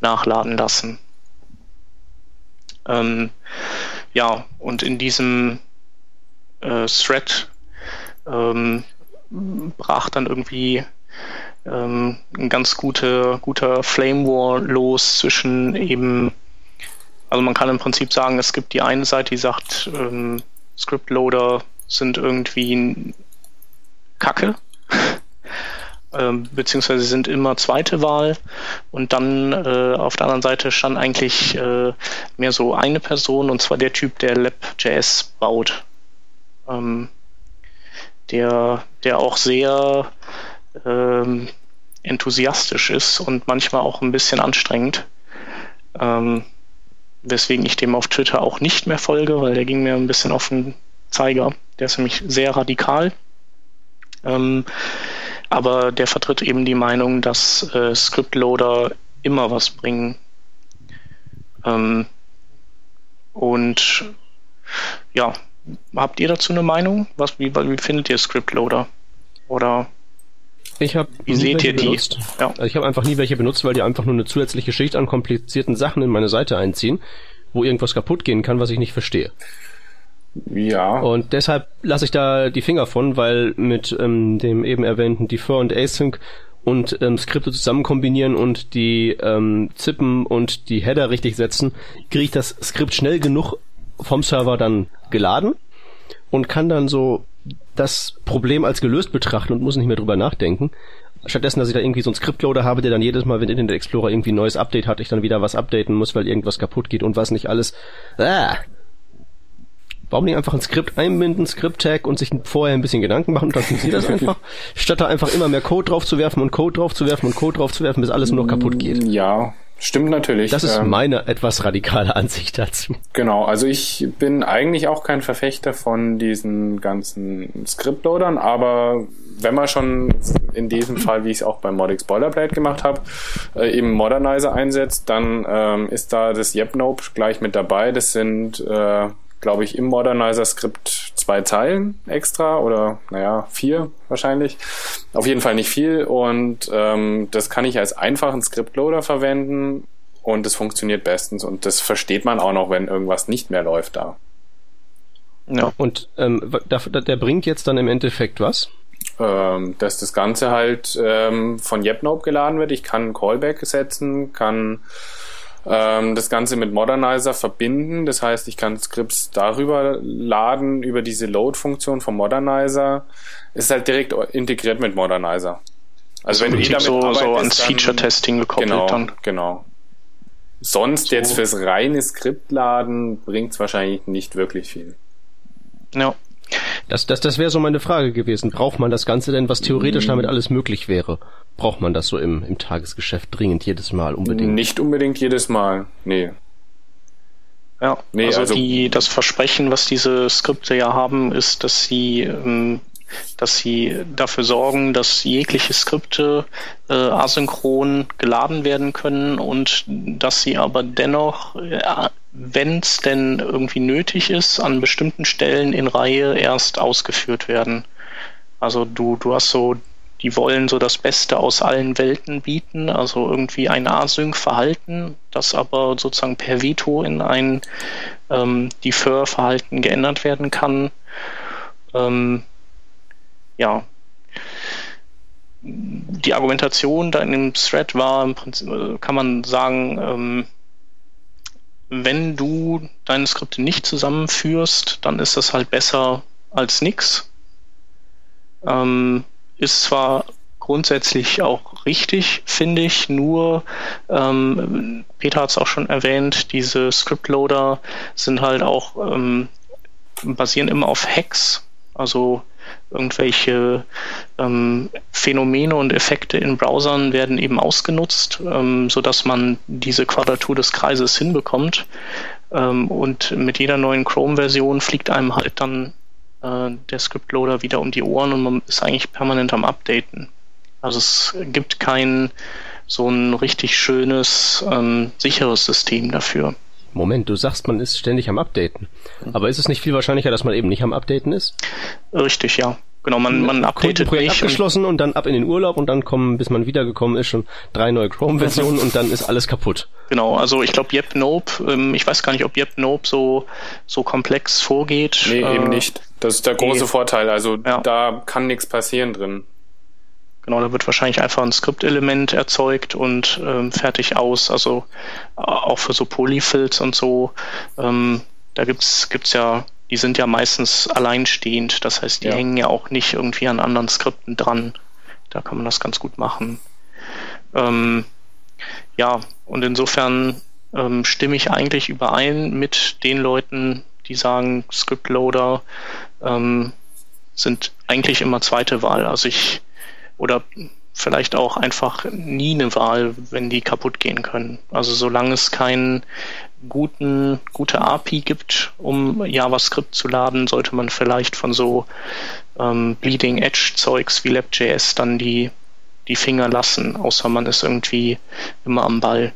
nachladen lassen. Ähm, ja, und in diesem äh, Thread ähm, brach dann irgendwie ähm, ein ganz gute, guter Flame War los zwischen eben, also man kann im Prinzip sagen, es gibt die eine Seite, die sagt, ähm, Scriptloader sind irgendwie Kacke *laughs* ähm, beziehungsweise sind immer zweite Wahl und dann äh, auf der anderen Seite stand eigentlich äh, mehr so eine Person und zwar der Typ, der Lab.js baut. Ähm, der, der auch sehr ähm, enthusiastisch ist und manchmal auch ein bisschen anstrengend. Ähm, weswegen ich dem auf Twitter auch nicht mehr folge, weil der ging mir ein bisschen auf den Zeiger. Der ist nämlich sehr radikal. Ähm, aber der vertritt eben die Meinung, dass äh, Scriptloader immer was bringen. Ähm, und ja, habt ihr dazu eine Meinung? Was, wie, wie findet ihr Scriptloader? Oder ich habe wie seht ihr die? Ja. Also ich habe einfach nie welche benutzt, weil die einfach nur eine zusätzliche Schicht an komplizierten Sachen in meine Seite einziehen, wo irgendwas kaputt gehen kann, was ich nicht verstehe. Ja. Und deshalb lasse ich da die Finger von, weil mit ähm, dem eben erwähnten Defer und Async und ähm, Skripte zusammen kombinieren und die ähm, Zippen und die Header richtig setzen, kriege ich das Skript schnell genug vom Server dann geladen und kann dann so das Problem als gelöst betrachten und muss nicht mehr drüber nachdenken. Stattdessen, dass ich da irgendwie so einen Scriptloader habe, der dann jedes Mal, wenn Internet Explorer irgendwie ein neues Update hat, ich dann wieder was updaten muss, weil irgendwas kaputt geht und was nicht alles. Ah, Warum nicht einfach ein Skript einbinden, Skript-Tag und sich vorher ein bisschen Gedanken machen und dann funktioniert das einfach, statt da einfach immer mehr Code drauf zu werfen und Code drauf zu werfen und Code drauf zu werfen, bis alles nur noch kaputt geht. Ja, Stimmt natürlich. Das ist ähm, meine etwas radikale *laughs* Ansicht dazu. Genau, also ich bin eigentlich auch kein Verfechter von diesen ganzen Scriptloadern, aber wenn man schon in diesem Fall, wie ich es auch beim Modix Boilerplate gemacht habe, äh, eben Modernizer einsetzt, dann ähm, ist da das YepNope gleich mit dabei. Das sind äh, glaube ich, im Modernizer-Skript zwei Zeilen extra oder naja, vier wahrscheinlich. Auf jeden Fall nicht viel und ähm, das kann ich als einfachen Scriptloader verwenden und es funktioniert bestens und das versteht man auch noch, wenn irgendwas nicht mehr läuft da. Ja. Und ähm, der, der bringt jetzt dann im Endeffekt was? Ähm, dass das Ganze halt ähm, von YepNope geladen wird. Ich kann Callback setzen, kann ähm, das Ganze mit Modernizer verbinden. Das heißt, ich kann Skripts darüber laden, über diese Load-Funktion vom Modernizer. Ist halt direkt integriert mit Modernizer. Also, also wenn du eh damit so, arbeitest, so ans Feature-Testing gekoppelt genau, dann. Genau. Sonst so. jetzt fürs reine Skriptladen bringt's wahrscheinlich nicht wirklich viel. Ja. Das, das, das wäre so meine Frage gewesen. Braucht man das Ganze denn, was theoretisch damit alles möglich wäre? Braucht man das so im, im Tagesgeschäft dringend jedes Mal unbedingt? Nicht unbedingt jedes Mal, nee. Ja, nee, also, also die, das Versprechen, was diese Skripte ja haben, ist, dass sie, ähm, dass sie dafür sorgen, dass jegliche Skripte äh, asynchron geladen werden können und dass sie aber dennoch äh, wenn es denn irgendwie nötig ist, an bestimmten Stellen in Reihe erst ausgeführt werden. Also du, du hast so, die wollen so das Beste aus allen Welten bieten, also irgendwie ein Async-Verhalten, das aber sozusagen per Veto in ein ähm, Defer-Verhalten geändert werden kann. Ähm, ja, die Argumentation da in dem Thread war im Prinzip, äh, kann man sagen, ähm, wenn du deine Skripte nicht zusammenführst, dann ist das halt besser als nix. Ähm, ist zwar grundsätzlich auch richtig, finde ich, nur ähm, Peter hat es auch schon erwähnt, diese Scriptloader sind halt auch ähm, basieren immer auf Hacks, also irgendwelche ähm, Phänomene und Effekte in Browsern werden eben ausgenutzt, ähm, sodass man diese Quadratur des Kreises hinbekommt. Ähm, und mit jeder neuen Chrome-Version fliegt einem halt dann äh, der Scriptloader wieder um die Ohren und man ist eigentlich permanent am Updaten. Also es gibt kein so ein richtig schönes, ähm, sicheres System dafür. Moment, du sagst, man ist ständig am Updaten. Aber ist es nicht viel wahrscheinlicher, dass man eben nicht am Updaten ist? Richtig, ja. Genau, man, man updatet Projekt nicht abgeschlossen und dann ab in den Urlaub und dann kommen, bis man wiedergekommen ist, schon drei neue Chrome-Versionen und dann ist alles kaputt. Genau, also ich glaube YepNope, ähm, ich weiß gar nicht, ob YepNope so, so komplex vorgeht. Nee, äh, eben nicht. Das ist der große nee. Vorteil. Also ja. da kann nichts passieren drin. Genau, da wird wahrscheinlich einfach ein Skriptelement erzeugt und ähm, fertig aus. Also auch für so Polyfills und so. Ähm, da gibt's gibt's ja, die sind ja meistens alleinstehend. Das heißt, die ja. hängen ja auch nicht irgendwie an anderen Skripten dran. Da kann man das ganz gut machen. Ähm, ja, und insofern ähm, stimme ich eigentlich überein mit den Leuten, die sagen, Scriptloader ähm, sind eigentlich immer zweite Wahl. Also ich oder vielleicht auch einfach nie eine Wahl, wenn die kaputt gehen können. Also solange es keinen guten, gute API gibt, um JavaScript zu laden, sollte man vielleicht von so ähm, Bleeding Edge Zeugs wie LabJS dann die, die Finger lassen, außer man ist irgendwie immer am Ball.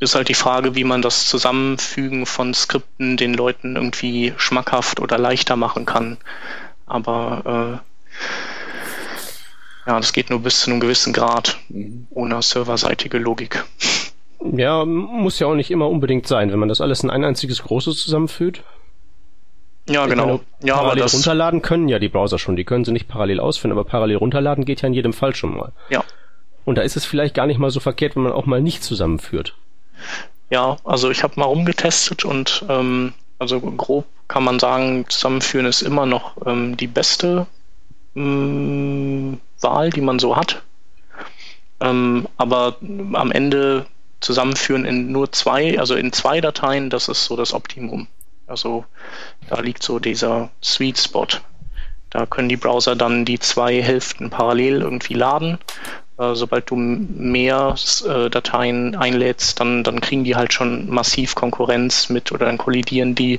Ist halt die Frage, wie man das Zusammenfügen von Skripten den Leuten irgendwie schmackhaft oder leichter machen kann. Aber äh, ja, das geht nur bis zu einem gewissen Grad, ohne serverseitige Logik. Ja, muss ja auch nicht immer unbedingt sein, wenn man das alles in ein einziges großes zusammenführt. Ja, ich genau. Meine, ja, parallel aber runterladen können ja die Browser schon. Die können sie nicht parallel ausführen, aber parallel runterladen geht ja in jedem Fall schon mal. Ja. Und da ist es vielleicht gar nicht mal so verkehrt, wenn man auch mal nicht zusammenführt. Ja, also ich habe mal rumgetestet und ähm, also grob kann man sagen, zusammenführen ist immer noch ähm, die beste ähm, Wahl, die man so hat. Ähm, aber am Ende zusammenführen in nur zwei, also in zwei Dateien, das ist so das Optimum. Also da liegt so dieser Sweet Spot. Da können die Browser dann die zwei Hälften parallel irgendwie laden sobald du mehr äh, Dateien einlädst, dann, dann kriegen die halt schon massiv Konkurrenz mit oder dann kollidieren die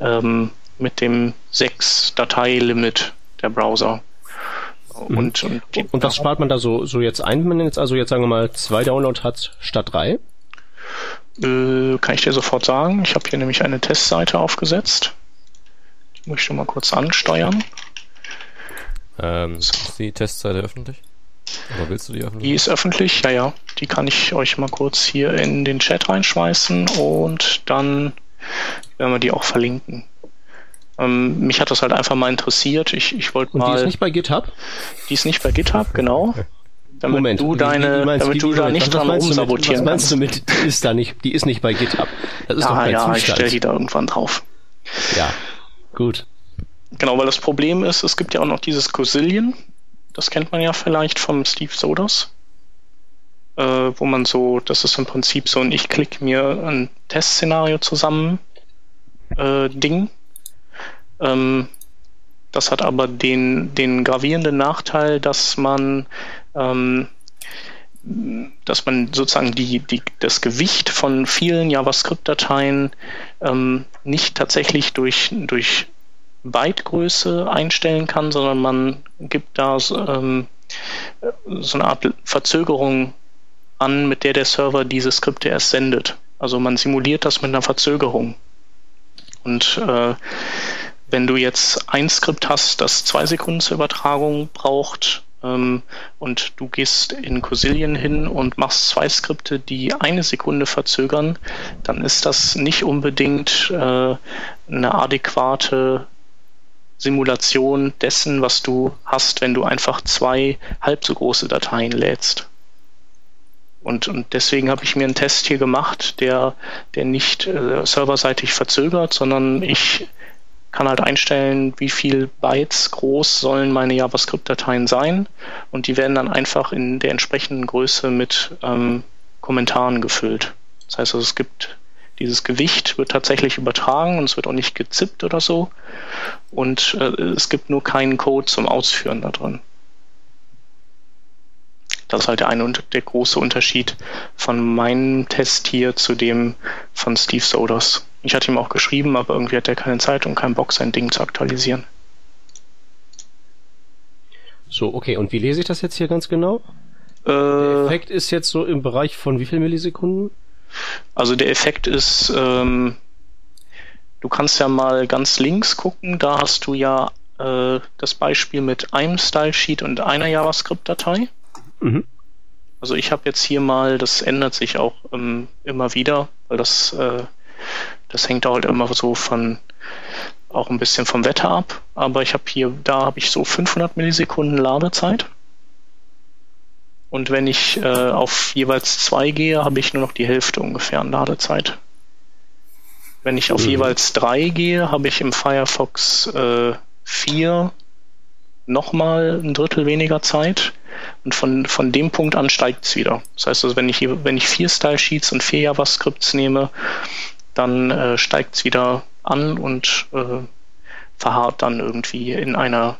ähm, mit dem 6-Datei-Limit der Browser. Mhm. Und, und, und was spart man da so, so jetzt ein, wenn man jetzt also jetzt sagen wir mal zwei Downloads hat statt drei? Äh, kann ich dir sofort sagen. Ich habe hier nämlich eine Testseite aufgesetzt. Die möchte ich mal kurz ansteuern. Ähm, ist die Testseite öffentlich? Aber willst du die Die öffentlich? ist öffentlich, ja, ja. Die kann ich euch mal kurz hier in den Chat reinschmeißen und dann werden wir die auch verlinken. Ähm, mich hat das halt einfach mal interessiert. Ich, ich wollte Und die mal. ist nicht bei GitHub? die ist nicht bei GitHub, genau. *laughs* Damit Moment. du deine, wie meinst- damit du da nicht was dran du mit- rumsabotieren Was meinst kannst. du mit, die ist da nicht, die ist nicht bei GitHub? Das ist doch Ja, kein ja, ich Zustand. stelle die da irgendwann drauf. Ja, gut. Genau, weil das Problem ist, es gibt ja auch noch dieses Cosillion. Das kennt man ja vielleicht vom Steve Sodas. Äh, wo man so, das ist im Prinzip so ein Ich klick mir ein Testszenario zusammen äh, Ding. Ähm, das hat aber den, den gravierenden Nachteil, dass man ähm, dass man sozusagen die, die, das Gewicht von vielen JavaScript-Dateien ähm, nicht tatsächlich durch, durch Bytegröße einstellen kann, sondern man gibt da so, ähm, so eine Art Verzögerung an, mit der der Server diese Skripte erst sendet. Also man simuliert das mit einer Verzögerung. Und äh, wenn du jetzt ein Skript hast, das zwei Sekunden zur Übertragung braucht, ähm, und du gehst in Cosillion hin und machst zwei Skripte, die eine Sekunde verzögern, dann ist das nicht unbedingt äh, eine adäquate Simulation dessen, was du hast, wenn du einfach zwei halb so große Dateien lädst. Und, und deswegen habe ich mir einen Test hier gemacht, der, der nicht äh, serverseitig verzögert, sondern ich kann halt einstellen, wie viel Bytes groß sollen meine JavaScript-Dateien sein und die werden dann einfach in der entsprechenden Größe mit ähm, Kommentaren gefüllt. Das heißt, also, es gibt dieses Gewicht wird tatsächlich übertragen und es wird auch nicht gezippt oder so und äh, es gibt nur keinen Code zum Ausführen da drin. Das ist halt der eine der große Unterschied von meinem Test hier zu dem von Steve Sodas. Ich hatte ihm auch geschrieben, aber irgendwie hat er keine Zeit und keinen Bock, sein Ding zu aktualisieren. So, okay. Und wie lese ich das jetzt hier ganz genau? Der Äh, Effekt ist jetzt so im Bereich von wie viel Millisekunden? Also der Effekt ist, ähm, du kannst ja mal ganz links gucken, da hast du ja äh, das Beispiel mit einem Stylesheet und einer JavaScript-Datei. Mhm. Also ich habe jetzt hier mal, das ändert sich auch ähm, immer wieder, weil das, äh, das hängt halt immer so von auch ein bisschen vom Wetter ab. Aber ich habe hier, da habe ich so 500 Millisekunden Ladezeit. Und wenn ich äh, auf jeweils zwei gehe, habe ich nur noch die Hälfte ungefähr an Ladezeit. Wenn ich auf Mhm. jeweils drei gehe, habe ich im Firefox äh, 4 nochmal ein Drittel weniger Zeit. Und von, von dem Punkt an steigt es wieder. Das heißt also, wenn ich, wenn ich vier Style Sheets und vier JavaScripts nehme, dann äh, steigt es wieder an und äh, verharrt dann irgendwie in einer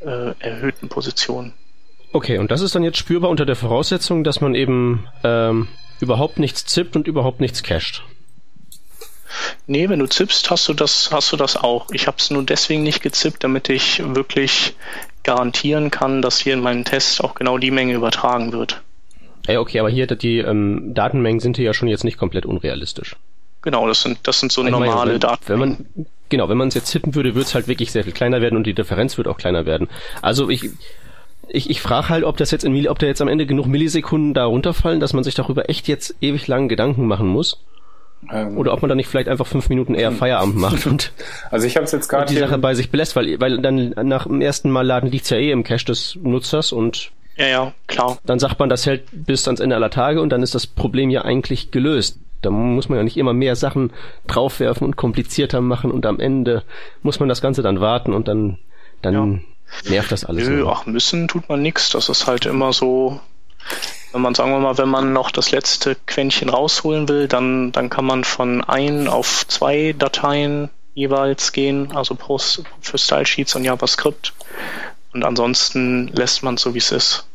äh, erhöhten Position. Okay, und das ist dann jetzt spürbar unter der Voraussetzung, dass man eben ähm, überhaupt nichts zippt und überhaupt nichts cached. Nee, wenn du zippst, hast du das, hast du das auch. Ich habe es nur deswegen nicht gezippt, damit ich wirklich garantieren kann, dass hier in meinem Test auch genau die Menge übertragen wird. Ja, okay, aber hier die ähm, Datenmengen sind hier ja schon jetzt nicht komplett unrealistisch. Genau, das sind, das sind so Ich meine, normale wenn, Daten. Wenn man, genau, wenn man es jetzt zippen würde, würde es halt wirklich sehr viel kleiner werden und die Differenz wird auch kleiner werden. Also ich, ich, ich frage halt, ob das jetzt in, ob da jetzt am Ende genug Millisekunden da runterfallen, dass man sich darüber echt jetzt ewig lang Gedanken machen muss. Ähm, Oder ob man dann nicht vielleicht einfach fünf Minuten eher Feierabend macht und, *laughs* also ich habe es jetzt und gerade die. Sache bei sich belässt, weil, weil dann nach dem ersten Mal laden liegt's ja eh im Cache des Nutzers und Ja, ja, klar. dann sagt man, das hält bis ans Ende aller Tage und dann ist das Problem ja eigentlich gelöst. Da muss man ja nicht immer mehr Sachen draufwerfen und komplizierter machen und am Ende muss man das Ganze dann warten und dann, dann nervt das alles. Nö, ach, müssen tut man nix. Das ist halt immer so, wenn man, sagen wir mal, wenn man noch das letzte Quäntchen rausholen will, dann, dann kann man von ein auf zwei Dateien jeweils gehen, also pro, für Style Sheets und JavaScript. Und ansonsten lässt man es so, wie es ist.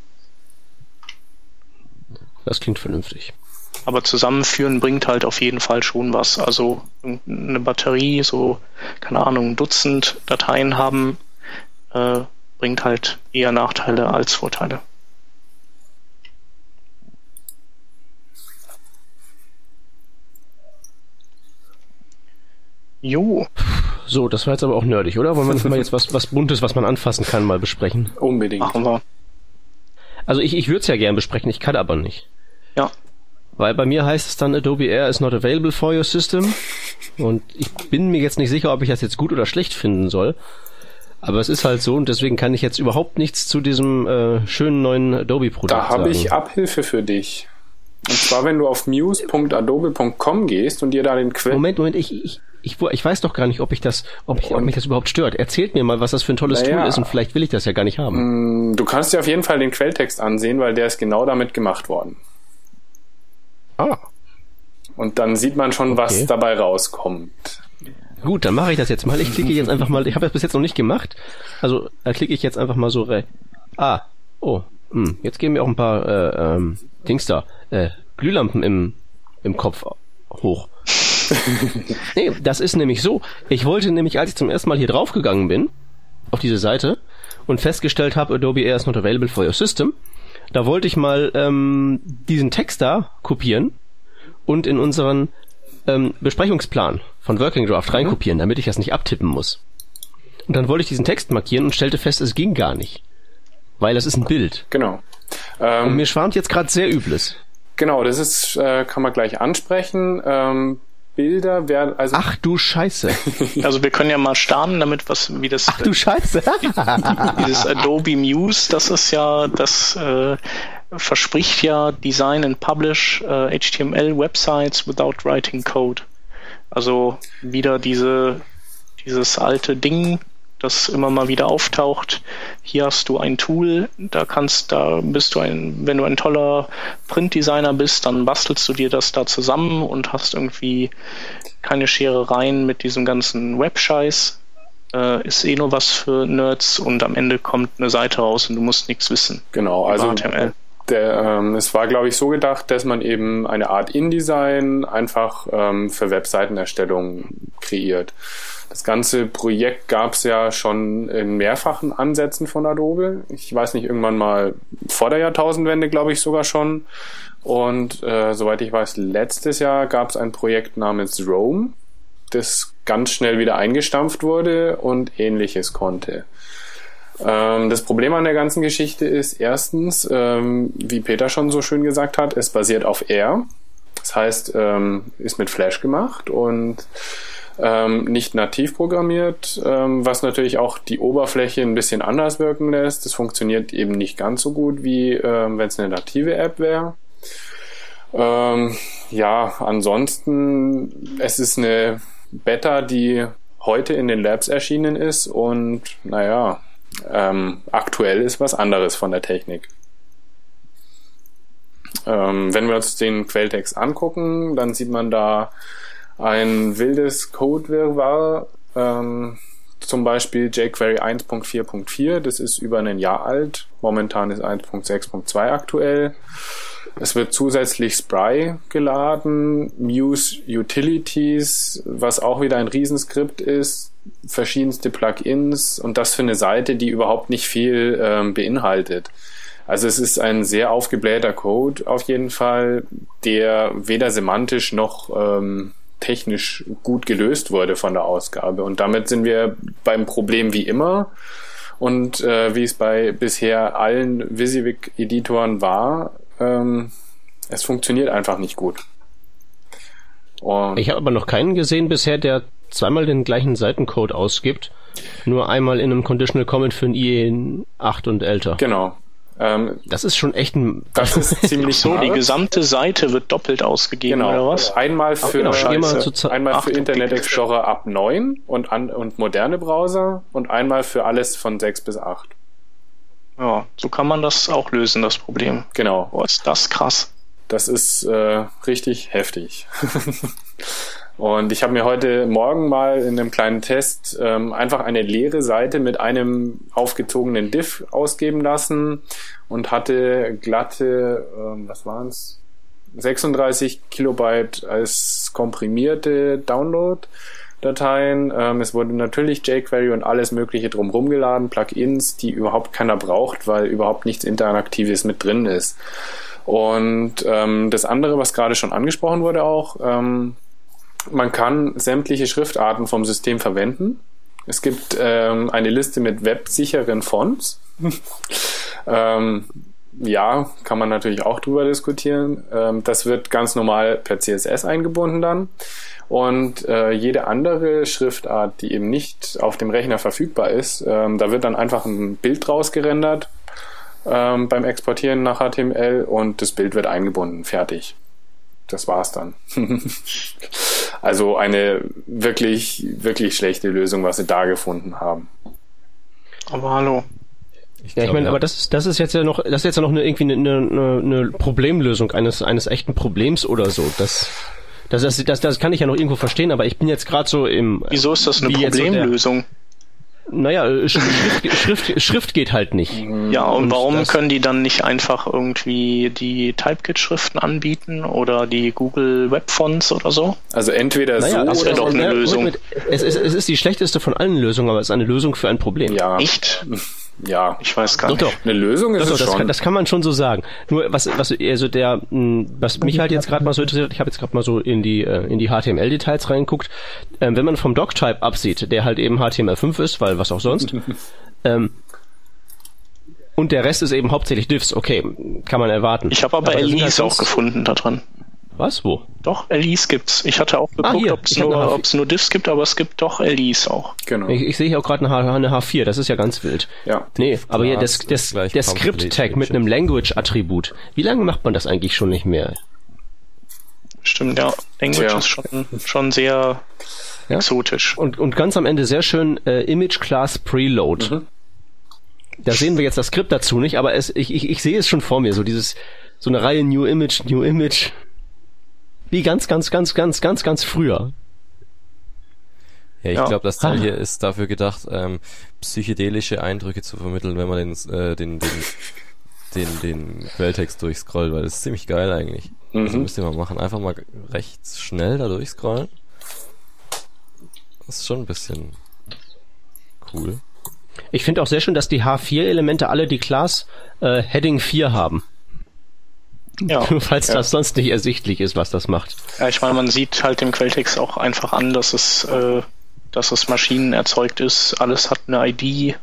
Das klingt vernünftig. Aber zusammenführen bringt halt auf jeden Fall schon was. Also eine Batterie, so, keine Ahnung, ein Dutzend Dateien haben, äh, bringt halt eher Nachteile als Vorteile. Jo, So, das war jetzt aber auch nerdig, oder? Wollen wir mal jetzt was, was Buntes, was man anfassen kann, mal besprechen? Unbedingt. machen wir. Also ich, ich würde es ja gern besprechen, ich kann aber nicht. Ja. Weil bei mir heißt es dann, Adobe Air is not available for your system. Und ich bin mir jetzt nicht sicher, ob ich das jetzt gut oder schlecht finden soll. Aber es ist halt so und deswegen kann ich jetzt überhaupt nichts zu diesem äh, schönen neuen Adobe-Produkt Da sagen. habe ich Abhilfe für dich. Und zwar, wenn du auf muse.adobe.com gehst und dir da den Quell... Moment, Moment, ich, ich, ich, ich weiß doch gar nicht, ob ich das, ob, ich, ob mich das überhaupt stört. Erzählt mir mal, was das für ein tolles Naja. Tool ist und vielleicht will ich das ja gar nicht haben. Du kannst dir auf jeden Fall den Quelltext ansehen, weil der ist genau damit gemacht worden. Ah. Und dann sieht man schon, was Okay. dabei rauskommt. Gut, dann mache ich das jetzt mal. Ich klicke jetzt einfach mal, ich habe das bis jetzt noch nicht gemacht. Also da klicke ich jetzt einfach mal so rein. Ah, oh, hm, jetzt gehen mir auch ein paar äh, ähm, Dings da, äh, Glühlampen im, im Kopf hoch. *laughs* nee, das ist nämlich so. Ich wollte nämlich, als ich zum ersten Mal hier draufgegangen bin, auf diese Seite, und festgestellt habe, Adobe Air is not available for your system, da wollte ich mal ähm, diesen Text da kopieren und in unseren ähm, Besprechungsplan von Working Draft reinkopieren, damit ich das nicht abtippen muss. Und dann wollte ich diesen Text markieren und stellte fest, es ging gar nicht. Weil das ist ein Bild. Genau. Und Ähm, mir schwarmt jetzt gerade sehr Übles. genau, das ist, äh, kann man gleich ansprechen. Ähm, Bilder werden, also Ach du Scheiße. *laughs* Also wir können ja mal starten, damit was wie das Ach du Scheiße. *laughs* dieses Adobe Muse, das ist ja, das äh, verspricht ja Design and Publish äh, HTML Websites without writing code. Also wieder diese dieses alte Ding, das immer mal wieder auftaucht. Hier hast du ein Tool, da kannst, da bist du ein, wenn du ein toller Printdesigner bist, dann bastelst du dir das da zusammen und hast irgendwie keine Scherereien mit diesem ganzen Webscheiß. Äh, ist eh nur was für Nerds und am Ende kommt eine Seite raus und du musst nichts wissen. genau, also HTML. Der, ähm, es war, glaube ich, so gedacht, dass man eben eine Art InDesign einfach ähm, für Webseitenerstellung kreiert. Das ganze Projekt gab es ja schon in mehrfachen Ansätzen von Adobe. Ich weiß nicht, irgendwann mal vor der Jahrtausendwende, glaube ich, sogar schon. Und äh, soweit ich weiß, letztes Jahr gab es ein Projekt namens Rome, das ganz schnell wieder eingestampft wurde und ähnliches konnte. Ähm, das Problem an der ganzen Geschichte ist erstens, ähm, wie Peter schon so schön gesagt hat, es basiert auf R. Das heißt, ähm, ist mit Flash gemacht und ähm, nicht nativ programmiert, ähm, was natürlich auch die Oberfläche ein bisschen anders wirken lässt. Das funktioniert eben nicht ganz so gut, wie ähm, wenn es eine native App wäre. Ähm, ja, ansonsten, es ist eine Beta, die heute in den Labs erschienen ist und naja, ähm, aktuell ist was anderes von der Technik. Ähm, wenn wir uns den Quelltext angucken, dann sieht man da ein wildes Codewirrwarr, ähm, zum Beispiel jQuery 1.4.4, das ist über ein Jahr alt, momentan ist 1.6.2 aktuell. Es wird zusätzlich Spry geladen, Muse Utilities, was auch wieder ein Riesenskript ist, verschiedenste Plugins und das für eine Seite, die überhaupt nicht viel ähm, beinhaltet. Also es ist ein sehr aufgeblähter Code auf jeden Fall, der weder semantisch noch ähm, technisch gut gelöst wurde von der Ausgabe. Und damit sind wir beim Problem wie immer. Und äh, wie es bei bisher allen Wysiwyg-Editoren war, ähm, es funktioniert einfach nicht gut. Und Ich habe aber noch keinen gesehen bisher, der zweimal den gleichen Seitencode ausgibt. Nur einmal in einem Conditional Comment für ein IE 8 und älter. genau. Ähm, Das ist schon echt ein... das ist *laughs* ziemlich So, die gesamte Seite wird doppelt ausgegeben, Genau. oder was? Einmal für, genau, Scheiße. einmal für Internet Explorer ab 9 und, an, und moderne Browser und einmal für alles von 6 bis 8. Ja, so kann man das auch lösen, das Problem. Genau. Boah, ist das krass. Das ist äh, richtig heftig. *laughs* Und ich habe mir heute Morgen mal in einem kleinen Test ähm, einfach eine leere Seite mit einem aufgezogenen Diff ausgeben lassen und hatte glatte, ähm, was waren's, 36 Kilobyte als komprimierte Download-Dateien. Ähm, es wurde natürlich jQuery und alles Mögliche drumherum geladen, Plugins, die überhaupt keiner braucht, weil überhaupt nichts Interaktives mit drin ist. Und ähm, das andere, was gerade schon angesprochen wurde auch, ähm, man kann sämtliche Schriftarten vom System verwenden. Es gibt ähm, eine Liste mit websicheren Fonts. *laughs* ähm, ja, kann man natürlich auch drüber diskutieren. Ähm, das wird ganz normal per CSS eingebunden dann. Und äh, jede andere Schriftart, die eben nicht auf dem Rechner verfügbar ist, ähm, da wird dann einfach ein Bild draus gerendert ähm, beim Exportieren nach HTML und das Bild wird eingebunden. Fertig. Das war's dann. *laughs* also eine wirklich, wirklich schlechte Lösung, was sie da gefunden haben. Aber hallo. Ich ja, ich meine, ja. aber das ist, das ist jetzt ja noch, das ist jetzt ja noch eine, irgendwie eine, eine, eine Problemlösung eines, eines echten Problems oder so. Das, das, das, das, das kann ich ja noch irgendwo verstehen, aber ich bin jetzt gerade so im. Wieso ist das eine Problemlösung? Naja, Schrift, Schrift, Schrift geht halt nicht. Ja, und, und warum können die dann nicht einfach irgendwie die Typekit-Schriften anbieten oder die Google Web Fonts oder so? Also entweder naja, so das wäre doch eine Lösung. Mit, es, ist, es ist die schlechteste von allen Lösungen, aber es ist eine Lösung für ein Problem. Ja. Nicht? *laughs* Ja, ich weiß gar doch, nicht. Doch. Eine Lösung ist doch, es das schon. Kann, das kann man schon so sagen. Nur was was also der was mich halt jetzt gerade mal so interessiert, ich habe jetzt gerade mal so in die äh, in die HTML Details reingeguckt. Ähm, wenn man vom Doctype absieht, der halt eben HTML5 ist, weil was auch sonst. ähm, und der Rest ist eben hauptsächlich Diffs. Okay, kann man erwarten. Ich habe aber, aber Elise halt auch gefunden da dran. Was? Wo? Doch, LEs gibt's. Ich hatte auch geguckt, ah, ob es nur, ob's nur Diffs gibt, aber es gibt doch LEs auch. Genau. Ich, ich sehe hier auch gerade eine, eine, H4, das ist ja ganz wild. Ja. Nee, aber hier das, das, der Script-Tag mit einem Language-Attribut. Wie lange macht man das eigentlich schon nicht mehr? Stimmt, ja. Language ja. ist schon, schon sehr ja? exotisch. Und, und ganz am Ende sehr schön äh, Image Class Preload. Mhm. Da sehen wir jetzt das Skript dazu nicht, aber es, ich, ich, ich sehe es schon vor mir, so dieses, so eine Reihe New Image, New Image. Wie ganz, ganz, ganz, ganz, ganz, ganz früher. Ja, ich ja. glaube, das Teil ah. hier ist dafür gedacht, ähm, psychedelische Eindrücke zu vermitteln, wenn man den, äh, den, den, den, den Quelltext durchscrollt, weil das ist ziemlich geil eigentlich. Mhm. Das müsst ihr mal machen. Einfach mal rechts schnell da durchscrollen. Das ist schon ein bisschen cool. Ich finde auch sehr schön, dass die H4-Elemente alle die Class äh, Heading 4 haben. Ja. *laughs* Falls ja. das sonst nicht ersichtlich ist, was das macht. Ja, ich meine, man sieht halt im Quelltext auch einfach an, dass es, äh, dass es Maschinen erzeugt ist. Alles hat eine ID,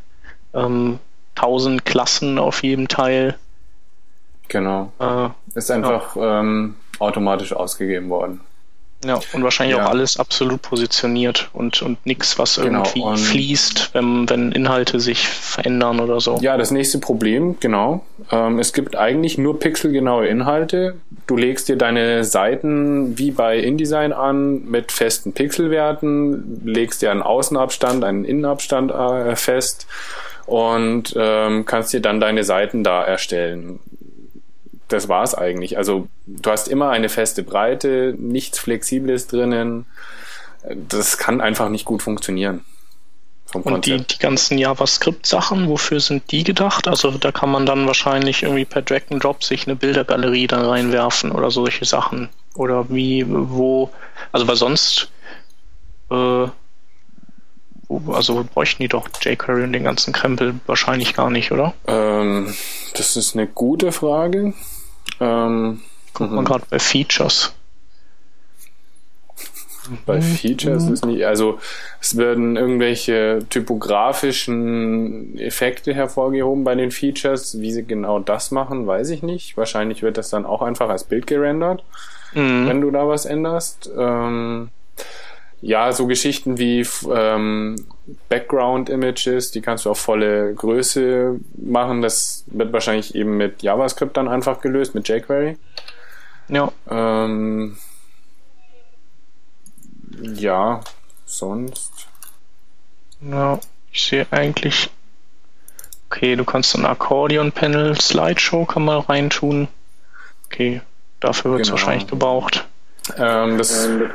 ähm, tausend Klassen auf jedem Teil. Genau. Äh, ist einfach ja. ähm, automatisch ausgegeben worden. Ja, und wahrscheinlich ja. auch alles absolut positioniert und, und nichts, was genau, irgendwie fließt, wenn, wenn Inhalte sich verändern oder so. Ja, das nächste Problem, genau. Ähm, es gibt eigentlich nur pixelgenaue Inhalte. Du legst dir deine Seiten wie bei InDesign an mit festen Pixelwerten, legst dir einen Außenabstand, einen Innenabstand äh, fest und ähm, kannst dir dann deine Seiten da erstellen das war's eigentlich. Also du hast immer eine feste Breite, nichts Flexibles drinnen. Das kann einfach nicht gut funktionieren. Und die, die ganzen JavaScript-Sachen, wofür sind die gedacht? Also da kann man dann wahrscheinlich irgendwie per Drag and Drop sich eine Bildergalerie da reinwerfen oder solche Sachen. Oder wie, wo, also weil sonst, äh, also bräuchten die doch jQuery und den ganzen Krempel wahrscheinlich gar nicht, oder? Ähm, das ist eine gute Frage. Ähm, Guckt man gerade bei Features. Bei Features ist nicht, also es werden irgendwelche typografischen Effekte hervorgehoben bei den Features. Wie sie genau das machen, weiß ich nicht. Wahrscheinlich wird das dann auch einfach als Bild gerendert, mhm. wenn du da was änderst. Ähm, ja, so Geschichten wie ähm, Background Images, die kannst du auf volle Größe machen. Das wird wahrscheinlich eben mit JavaScript dann einfach gelöst, mit jQuery. Ja. Ähm, ja, sonst. Ja, ich sehe eigentlich. Okay, du kannst ein Akkordeon-Panel, Slideshow kann man reintun. Okay, dafür wird es genau. wahrscheinlich gebraucht. Ähm, das ähm,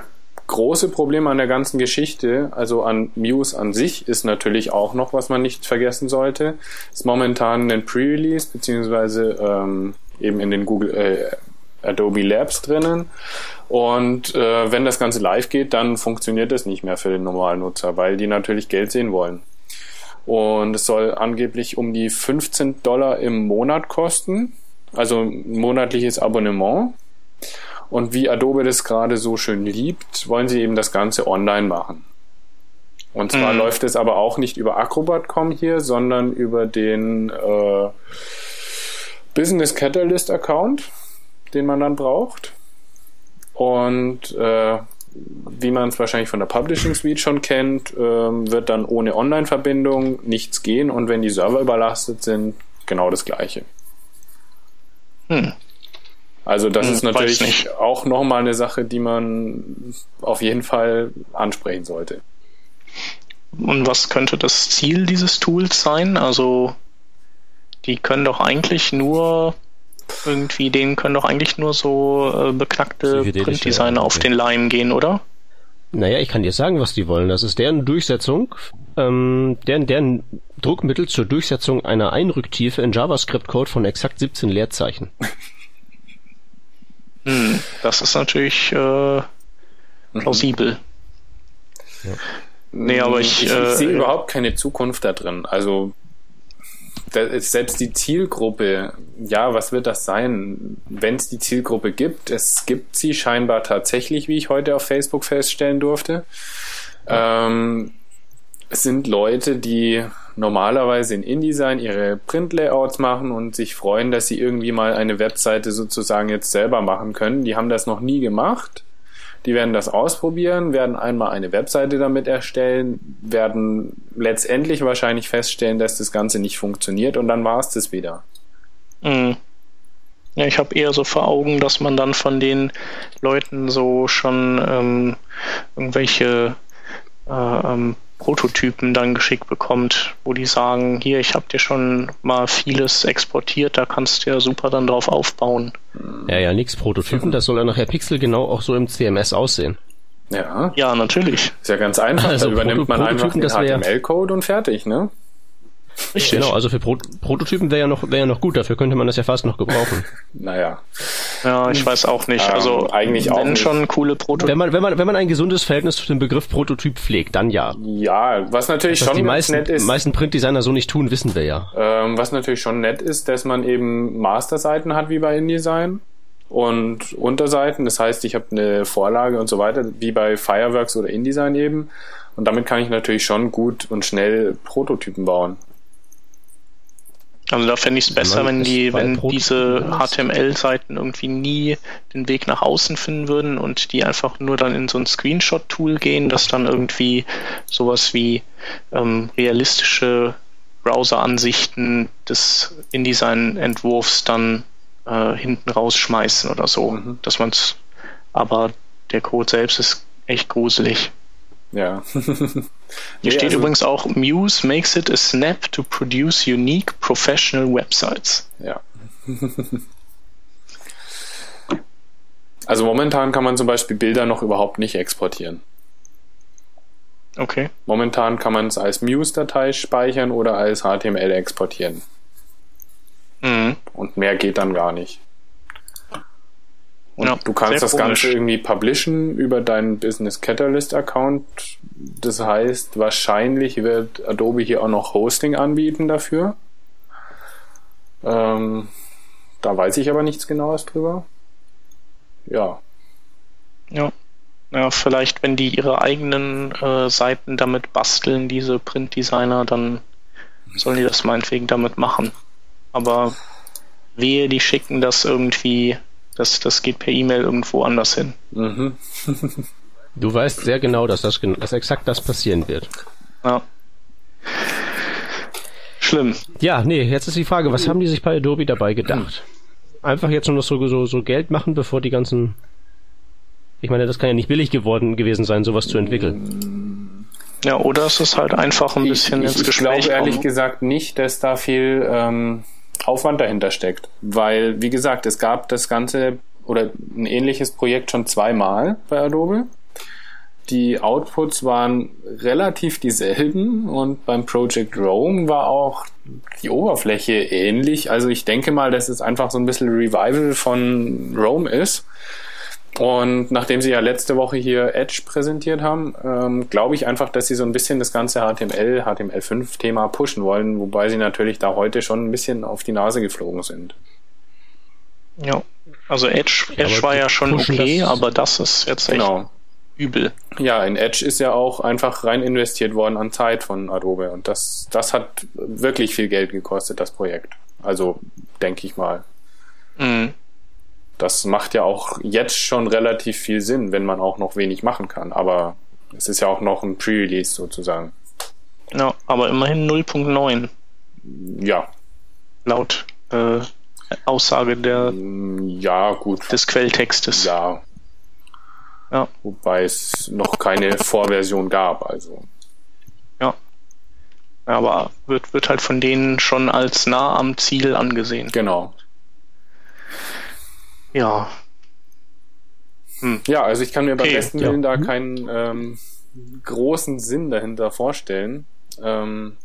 große Problem an der ganzen Geschichte, also an Muse an sich, ist natürlich auch noch, was man nicht vergessen sollte, ist momentan ein Pre-Release, beziehungsweise ähm, eben in den Google äh, Adobe Labs drinnen. Und äh, wenn das Ganze live geht, dann funktioniert das nicht mehr für den normalen Nutzer, weil die natürlich Geld sehen wollen. Und es soll angeblich um die 15 Dollar im Monat kosten, also monatliches Abonnement. Und wie Adobe das gerade so schön liebt, wollen sie eben das Ganze online machen. Und zwar mhm. läuft es aber auch nicht über Acrobat.com hier, sondern über den äh, Business Catalyst Account, den man dann braucht. Und äh, wie man es wahrscheinlich von der Publishing Suite schon kennt, ähm, wird dann ohne Online-Verbindung nichts gehen und wenn die Server überlastet sind, genau das gleiche. Hm. Also das Hm, ist natürlich nicht. auch nochmal eine Sache, die man auf jeden Fall ansprechen sollte. Und was könnte das Ziel dieses Tools sein? Also, die können doch eigentlich nur irgendwie, denen können doch eigentlich nur so äh, beknackte Printdesigner auf den Leim gehen, oder? Naja, ich kann dir sagen, was die wollen. Das ist deren Durchsetzung, ähm, deren, deren Druckmittel zur Durchsetzung einer Einrücktiefe in JavaScript-Code von exakt 17 Leerzeichen. Hm, das ist natürlich äh, plausibel. Nee, aber ich, ich, äh, sehe überhaupt keine Zukunft da drin. Also da ist selbst die Zielgruppe, ja, was wird das sein? Wenn es die Zielgruppe gibt, es gibt sie scheinbar tatsächlich, wie ich heute auf Facebook feststellen durfte. Ähm, es sind Leute, die normalerweise in InDesign ihre Printlayouts machen und sich freuen, dass sie irgendwie mal eine Webseite sozusagen jetzt selber machen können. Die haben das noch nie gemacht. Die werden das ausprobieren, werden einmal eine Webseite damit erstellen, werden letztendlich wahrscheinlich feststellen, dass das Ganze nicht funktioniert und dann war es das wieder. Hm. Ja, ich habe eher so vor Augen, dass man dann von den Leuten so schon ähm, irgendwelche äh, ähm, Prototypen dann geschickt bekommt, wo die sagen, hier, ich habe dir schon mal vieles exportiert, da kannst du ja super dann drauf aufbauen. Ja, ja, nix Prototypen, das soll ja nachher pixelgenau auch so im CMS aussehen. Ja, Ja, natürlich. ist ja ganz einfach. Also da übernimmt Proto- man einfach den HTML-Code und fertig, ne? Richtig. Genau, also für Pro Prototypen wäre ja noch wäre ja noch gut, dafür könnte man das ja fast noch gebrauchen. *laughs* Naja. Ja, ich weiß auch nicht. Ähm, Also eigentlich auch wenn nicht. schon coole Prototypen. wenn man wenn man wenn man ein gesundes Verhältnis zu dem Begriff Prototyp pflegt, dann ja. Ja, was natürlich Was schon die meisten nett ist. meisten Printdesigner so nicht tun, wissen wir ja. Ähm, was natürlich schon nett ist, dass man eben Masterseiten hat wie bei InDesign und Unterseiten. Das heißt, ich habe eine Vorlage und so weiter, wie bei Fireworks oder InDesign eben. Und damit kann ich natürlich schon gut und schnell Prototypen bauen. Also da fände ich es besser, wenn die, wenn diese. HTML-Seiten irgendwie nie den Weg nach außen finden würden und die einfach nur dann in so ein Screenshot-Tool gehen, das dann irgendwie sowas wie ähm, realistische Browser-Ansichten des InDesign-Entwurfs dann äh, hinten rausschmeißen oder so. Mhm. Dass man es, aber der Code selbst ist echt gruselig. Ja. *laughs* Hier Nee, steht also- übrigens auch, Muse makes it a snap to produce unique professional websites. Ja. *laughs* Also momentan kann man zum Beispiel Bilder noch überhaupt nicht exportieren. Okay. Momentan kann man es als Muse-Datei speichern oder als HTML exportieren. Mhm. Und mehr geht dann gar nicht. Und Ja, du kannst das komisch. Ganze irgendwie publishen über deinen Business Catalyst Account. Das heißt, wahrscheinlich wird Adobe hier auch noch Hosting anbieten dafür. Ähm, da weiß ich aber nichts genaues drüber. Ja, Ja. Ja, vielleicht, wenn die ihre eigenen äh, Seiten damit basteln, diese Printdesigner, dann sollen die das meinetwegen damit machen. Aber wehe, die schicken das irgendwie, das, das geht per E-Mail irgendwo anders hin. mhm. Du weißt sehr genau, dass das dass exakt das passieren wird. Ja. Schlimm. Ja, nee, jetzt ist die Frage, was haben die sich bei Adobe dabei gedacht? Einfach jetzt nur noch so, so, so Geld machen, bevor die ganzen. Ich meine, das kann ja nicht billig geworden gewesen sein, sowas zu entwickeln. Ja, oder es ist halt einfach ein bisschen ich, ins ich, ich Gespräch glaube ehrlich gesagt nicht, dass da viel ähm, Aufwand dahinter steckt. Weil, wie gesagt, es gab das Ganze oder ein ähnliches Projekt schon zweimal bei Adobe. Die Outputs waren relativ dieselben und beim Project Rome war auch die Oberfläche ähnlich. Also ich denke mal, dass es einfach so ein bisschen Revival von Rome ist. Und nachdem sie ja letzte Woche hier Edge präsentiert haben, ähm, glaube ich einfach, dass sie so ein bisschen das ganze HTML, HTML5-Thema pushen wollen, wobei sie natürlich da heute schon ein bisschen auf die Nase geflogen sind. Ja. Also Edge, Edge aber war ja schon okay, das- aber das ist jetzt echt Genau. übel. Ja, in Edge ist ja auch einfach rein investiert worden an Zeit von Adobe und das, das hat wirklich viel Geld gekostet, das Projekt. Also denke ich mal. Mhm. Das macht ja auch jetzt schon relativ viel Sinn, wenn man auch noch wenig machen kann. Aber es ist ja auch noch ein Pre-Release sozusagen. Ja, aber immerhin 0.9 Ja, laut äh, Aussage der, mm, ja, gut. des Quelltextes. Ja. Ja. Wobei es noch keine Vorversion gab, also. Ja. Aber wird, wird halt von denen schon als nah am Ziel angesehen. Genau. Ja. Ja, also ich kann mir beim Okay, besten ja. Willen da keinen ähm, großen Sinn dahinter vorstellen. Ähm,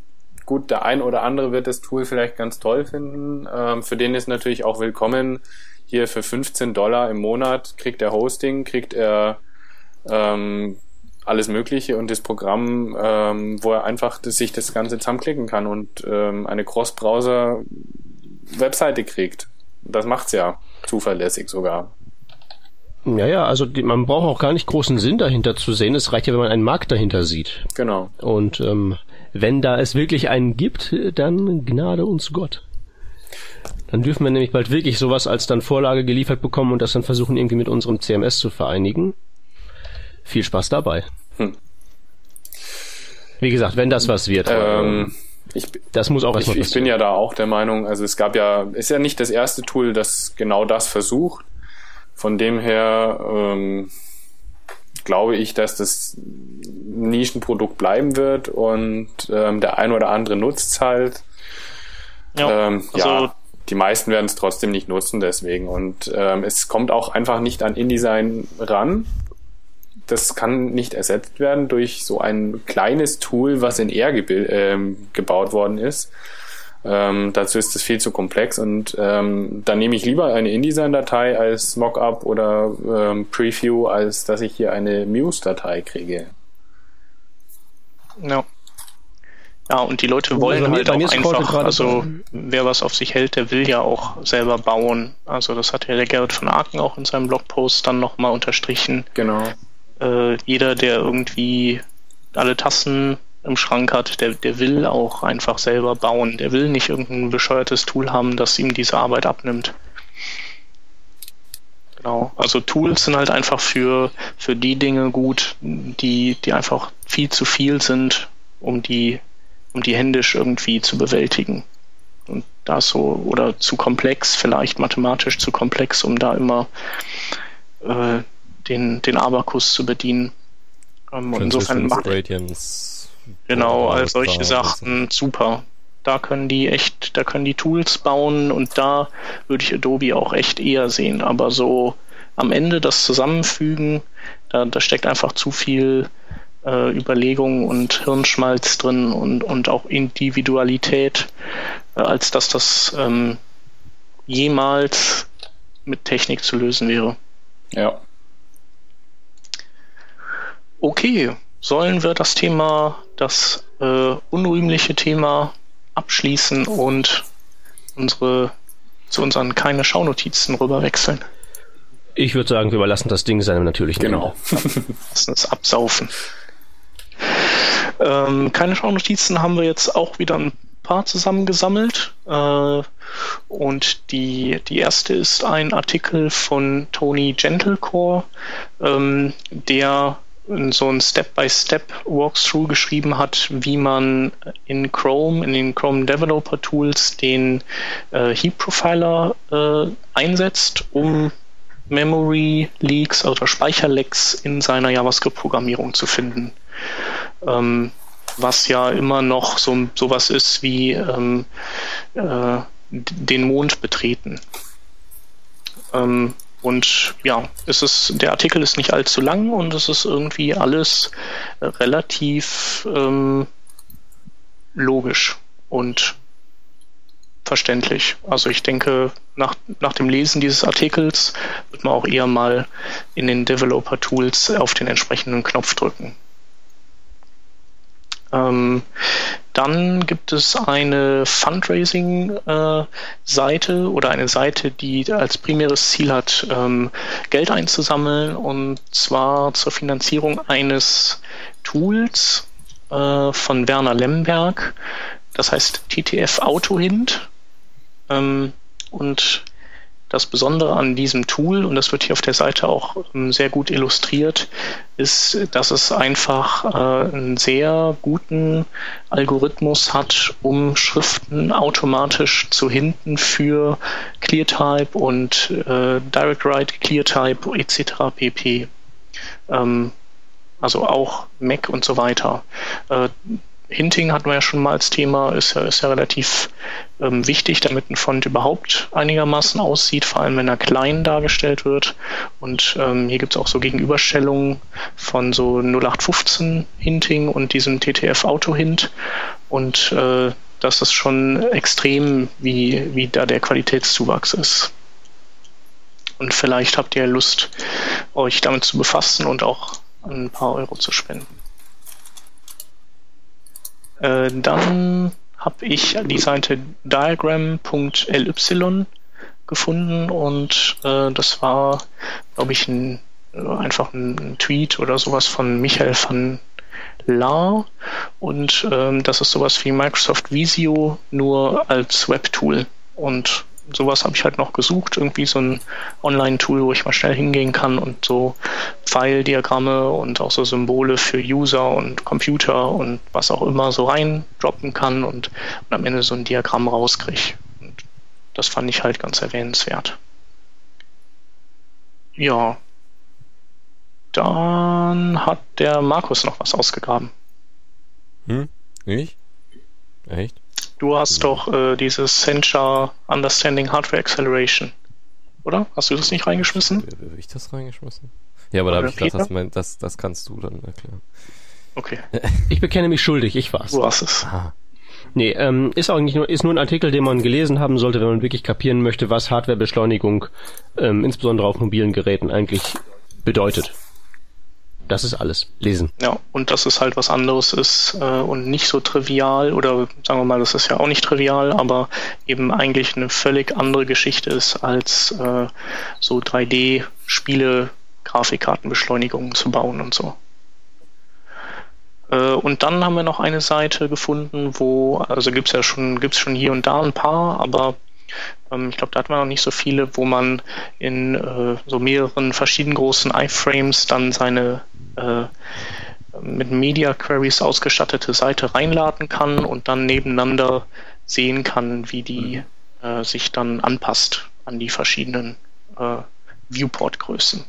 gut, der ein oder andere wird das Tool vielleicht ganz toll finden. Ähm, für den ist natürlich auch willkommen. Hier für 15 Dollar im Monat kriegt er Hosting, kriegt er ähm, alles Mögliche und das Programm, ähm, wo er einfach das, sich das Ganze zusammenklicken kann und ähm, eine Cross-Browser-Webseite kriegt. Das macht's ja zuverlässig sogar. Ja, ja, also die, man braucht auch gar nicht großen Sinn dahinter zu sehen. Es reicht ja, wenn man einen Markt dahinter sieht. Genau. Und ähm, wenn da es wirklich einen gibt, dann Gnade uns Gott. Dann dürfen wir nämlich bald wirklich sowas als dann Vorlage geliefert bekommen und das dann versuchen irgendwie mit unserem CMS zu vereinigen. Viel Spaß dabei. Hm. Wie gesagt, wenn das was wird, Ähm, ich, das muss auch ich, ich bin ja da auch der Meinung, also es gab ja, ist ja nicht das erste Tool, das genau das versucht. Von dem her ähm, glaube ich, dass das ein Nischenprodukt bleiben wird und ähm, der ein oder andere nutzt es halt. Ja, ähm, also ja, die meisten werden es trotzdem nicht nutzen deswegen. Und ähm, es kommt auch einfach nicht an InDesign ran. Das kann nicht ersetzt werden durch so ein kleines Tool, was in R ähm, gebaut worden ist. Ähm, dazu ist es viel zu komplex und ähm, dann nehme ich lieber eine InDesign-Datei als Mockup oder ähm, Preview, als dass ich hier eine Muse-Datei kriege. Ja. Ja, und die Leute Oh, wollen mir- halt auch einfach, also so- wer was auf sich hält, der will ja auch selber bauen. Also das hat ja der Gerrit von Aken auch in seinem Blogpost dann nochmal unterstrichen. Genau. Äh, jeder, der irgendwie alle Tassen im Schrank hat, der, der will auch einfach selber bauen. Der will nicht irgendein bescheuertes Tool haben, das ihm diese Arbeit abnimmt. Genau. Also Tools sind halt einfach für, für die Dinge gut, die, die einfach viel zu viel sind, um die, um die händisch irgendwie zu bewältigen. Und da so, oder zu komplex, vielleicht mathematisch zu komplex, um da immer äh, den, den Abakus zu bedienen. Ähm, und insofern macht. Genau, all solche Sachen, super. Da können die echt, da können die Tools bauen und da würde ich Adobe auch echt eher sehen. Aber so am Ende das Zusammenfügen, da, da steckt einfach zu viel äh, Überlegung und Hirnschmalz drin und, und auch Individualität, äh, als dass das ähm, jemals mit Technik zu lösen wäre. Ja. Okay, sollen wir das Thema, das äh, unrühmliche Thema abschließen und unsere zu unseren keine Schaunotizen rüber wechseln? Ich würde sagen, wir überlassen das Ding seinem natürlichen Genau. Lassen es absaufen. Ähm, keine Schaunotizen haben wir jetzt auch wieder ein paar zusammengesammelt. Äh, und die, die erste ist ein Artikel von Tony Gentlecore, ähm, der so ein Step-by-Step-Walkthrough geschrieben hat, wie man in Chrome, in den Chrome Developer Tools den äh, Heap Profiler äh, einsetzt, um Memory Leaks oder Speicherlecks in seiner JavaScript-Programmierung zu finden. Ähm, was ja immer noch so sowas ist wie ähm, äh, den Mond betreten. Ähm, und ja, es ist, der Artikel ist nicht allzu lang und es ist irgendwie alles äh, relativ ähm, logisch und verständlich. Also ich denke, nach, nach dem Lesen dieses Artikels wird man auch eher mal in den Developer Tools auf den entsprechenden Knopf drücken. Ähm, dann gibt es eine Fundraising-Seite oder eine Seite, die als primäres Ziel hat, ähm, Geld einzusammeln und zwar zur Finanzierung eines Tools äh, von Werner Lemberg. Das heißt TTF AutoHint. Ähm, und das Besondere an diesem Tool, und das wird hier auf der Seite auch ähm, sehr gut illustriert, ist, dass es einfach äh, einen sehr guten Algorithmus hat, um Schriften automatisch zu hinten für ClearType und äh, Direct Write ClearType etc. pp. Ähm, also auch Mac und so weiter. Hinting hatten wir ja schon mal als Thema, ist ja, ist ja relativ ähm, wichtig, damit ein Font überhaupt einigermaßen aussieht, vor allem wenn er klein dargestellt wird. Und ähm, hier gibt es auch so Gegenüberstellungen von so 0815 Hinting und diesem TTF Auto Hint. Und äh, das ist schon extrem, wie, wie da der Qualitätszuwachs ist. Und vielleicht habt ihr Lust, euch damit zu befassen und auch ein paar Euro zu spenden. Äh, dann habe ich die Seite diagram.ly gefunden und äh, das war, glaube ich, ein, einfach ein Tweet oder sowas von Michael van Laar. Und ähm, das ist sowas wie Microsoft Visio nur als Webtool. Und sowas habe ich halt noch gesucht, irgendwie so ein Online-Tool, wo ich mal schnell hingehen kann und so Pfeildiagramme und auch so Symbole für User und Computer und was auch immer so reindroppen kann und, und am Ende so ein Diagramm rauskriege. Und das fand ich halt ganz erwähnenswert. Ja. Dann hat der Markus noch was ausgegraben. Hm? Ich? Echt? Du hast doch äh, dieses Sencha Understanding Hardware Acceleration. Oder? Hast du das nicht reingeschmissen? Habe ich das reingeschmissen? Ja, aber da habe ich gedacht, das, mein, das, das kannst du dann erklären. Okay. *laughs* Ich bekenne mich schuldig, ich war's. Du hast es. Aha. Nee, ähm, ist eigentlich nur, ist nur ein Artikel, den man gelesen haben sollte, wenn man wirklich kapieren möchte, was Hardwarebeschleunigung ähm, insbesondere auf mobilen Geräten eigentlich bedeutet. Das ist alles. Lesen. Ja, und dass es halt was anderes ist äh, und nicht so trivial oder sagen wir mal, das ist ja auch nicht trivial, aber eben eigentlich eine völlig andere Geschichte ist, als äh, so 3D-Spiele, Grafikkartenbeschleunigungen zu bauen und so. Äh, und dann haben wir noch eine Seite gefunden, wo, also gibt's ja schon, gibt's schon hier und da ein paar, aber ähm, ich glaube, da hat man noch nicht so viele, wo man in äh, so mehreren verschiedenen großen iFrames dann seine äh, mit Media Queries ausgestattete Seite reinladen kann und dann nebeneinander sehen kann, wie die äh, sich dann anpasst an die verschiedenen äh, Viewport-Größen.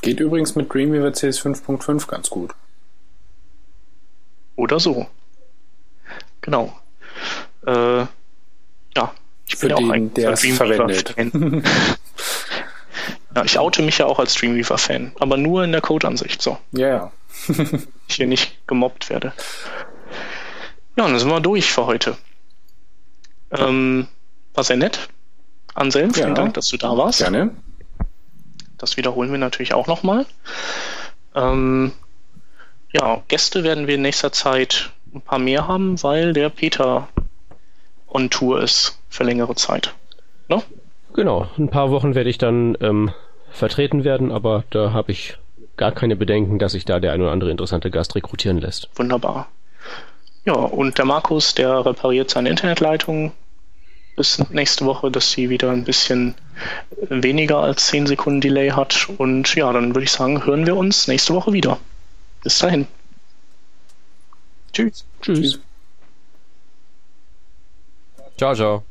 Geht übrigens mit Dreamweaver CS 5.5 ganz gut. Oder so. Genau. Äh, ja, ich Für bin ja auch den, ein der es verwendet. *laughs* Ja, ich oute mich ja auch als Dreamweaver-Fan, aber nur in der Code-Ansicht. So, Ja, ja. *laughs* ich hier nicht gemobbt werde. Ja, und dann sind wir durch für heute. Ähm, war sehr nett. Anselm, vielen Ja. Dank, dass du da warst. Gerne. Das wiederholen wir natürlich auch nochmal. Ähm, ja, Gäste werden wir in nächster Zeit ein paar mehr haben, weil der Peter on Tour ist für längere Zeit. Ne? Genau, ein paar Wochen werde ich dann ähm, vertreten werden, aber da habe ich gar keine Bedenken, dass sich da der ein oder andere interessante Gast rekrutieren lässt. Wunderbar. Ja, und der Markus, der repariert seine Internetleitung bis nächste Woche, dass sie wieder ein bisschen weniger als 10 Sekunden Delay hat. Und ja, dann würde ich sagen, hören wir uns nächste Woche wieder. Bis dahin. Tschüss. Tschüss. Ciao, ciao.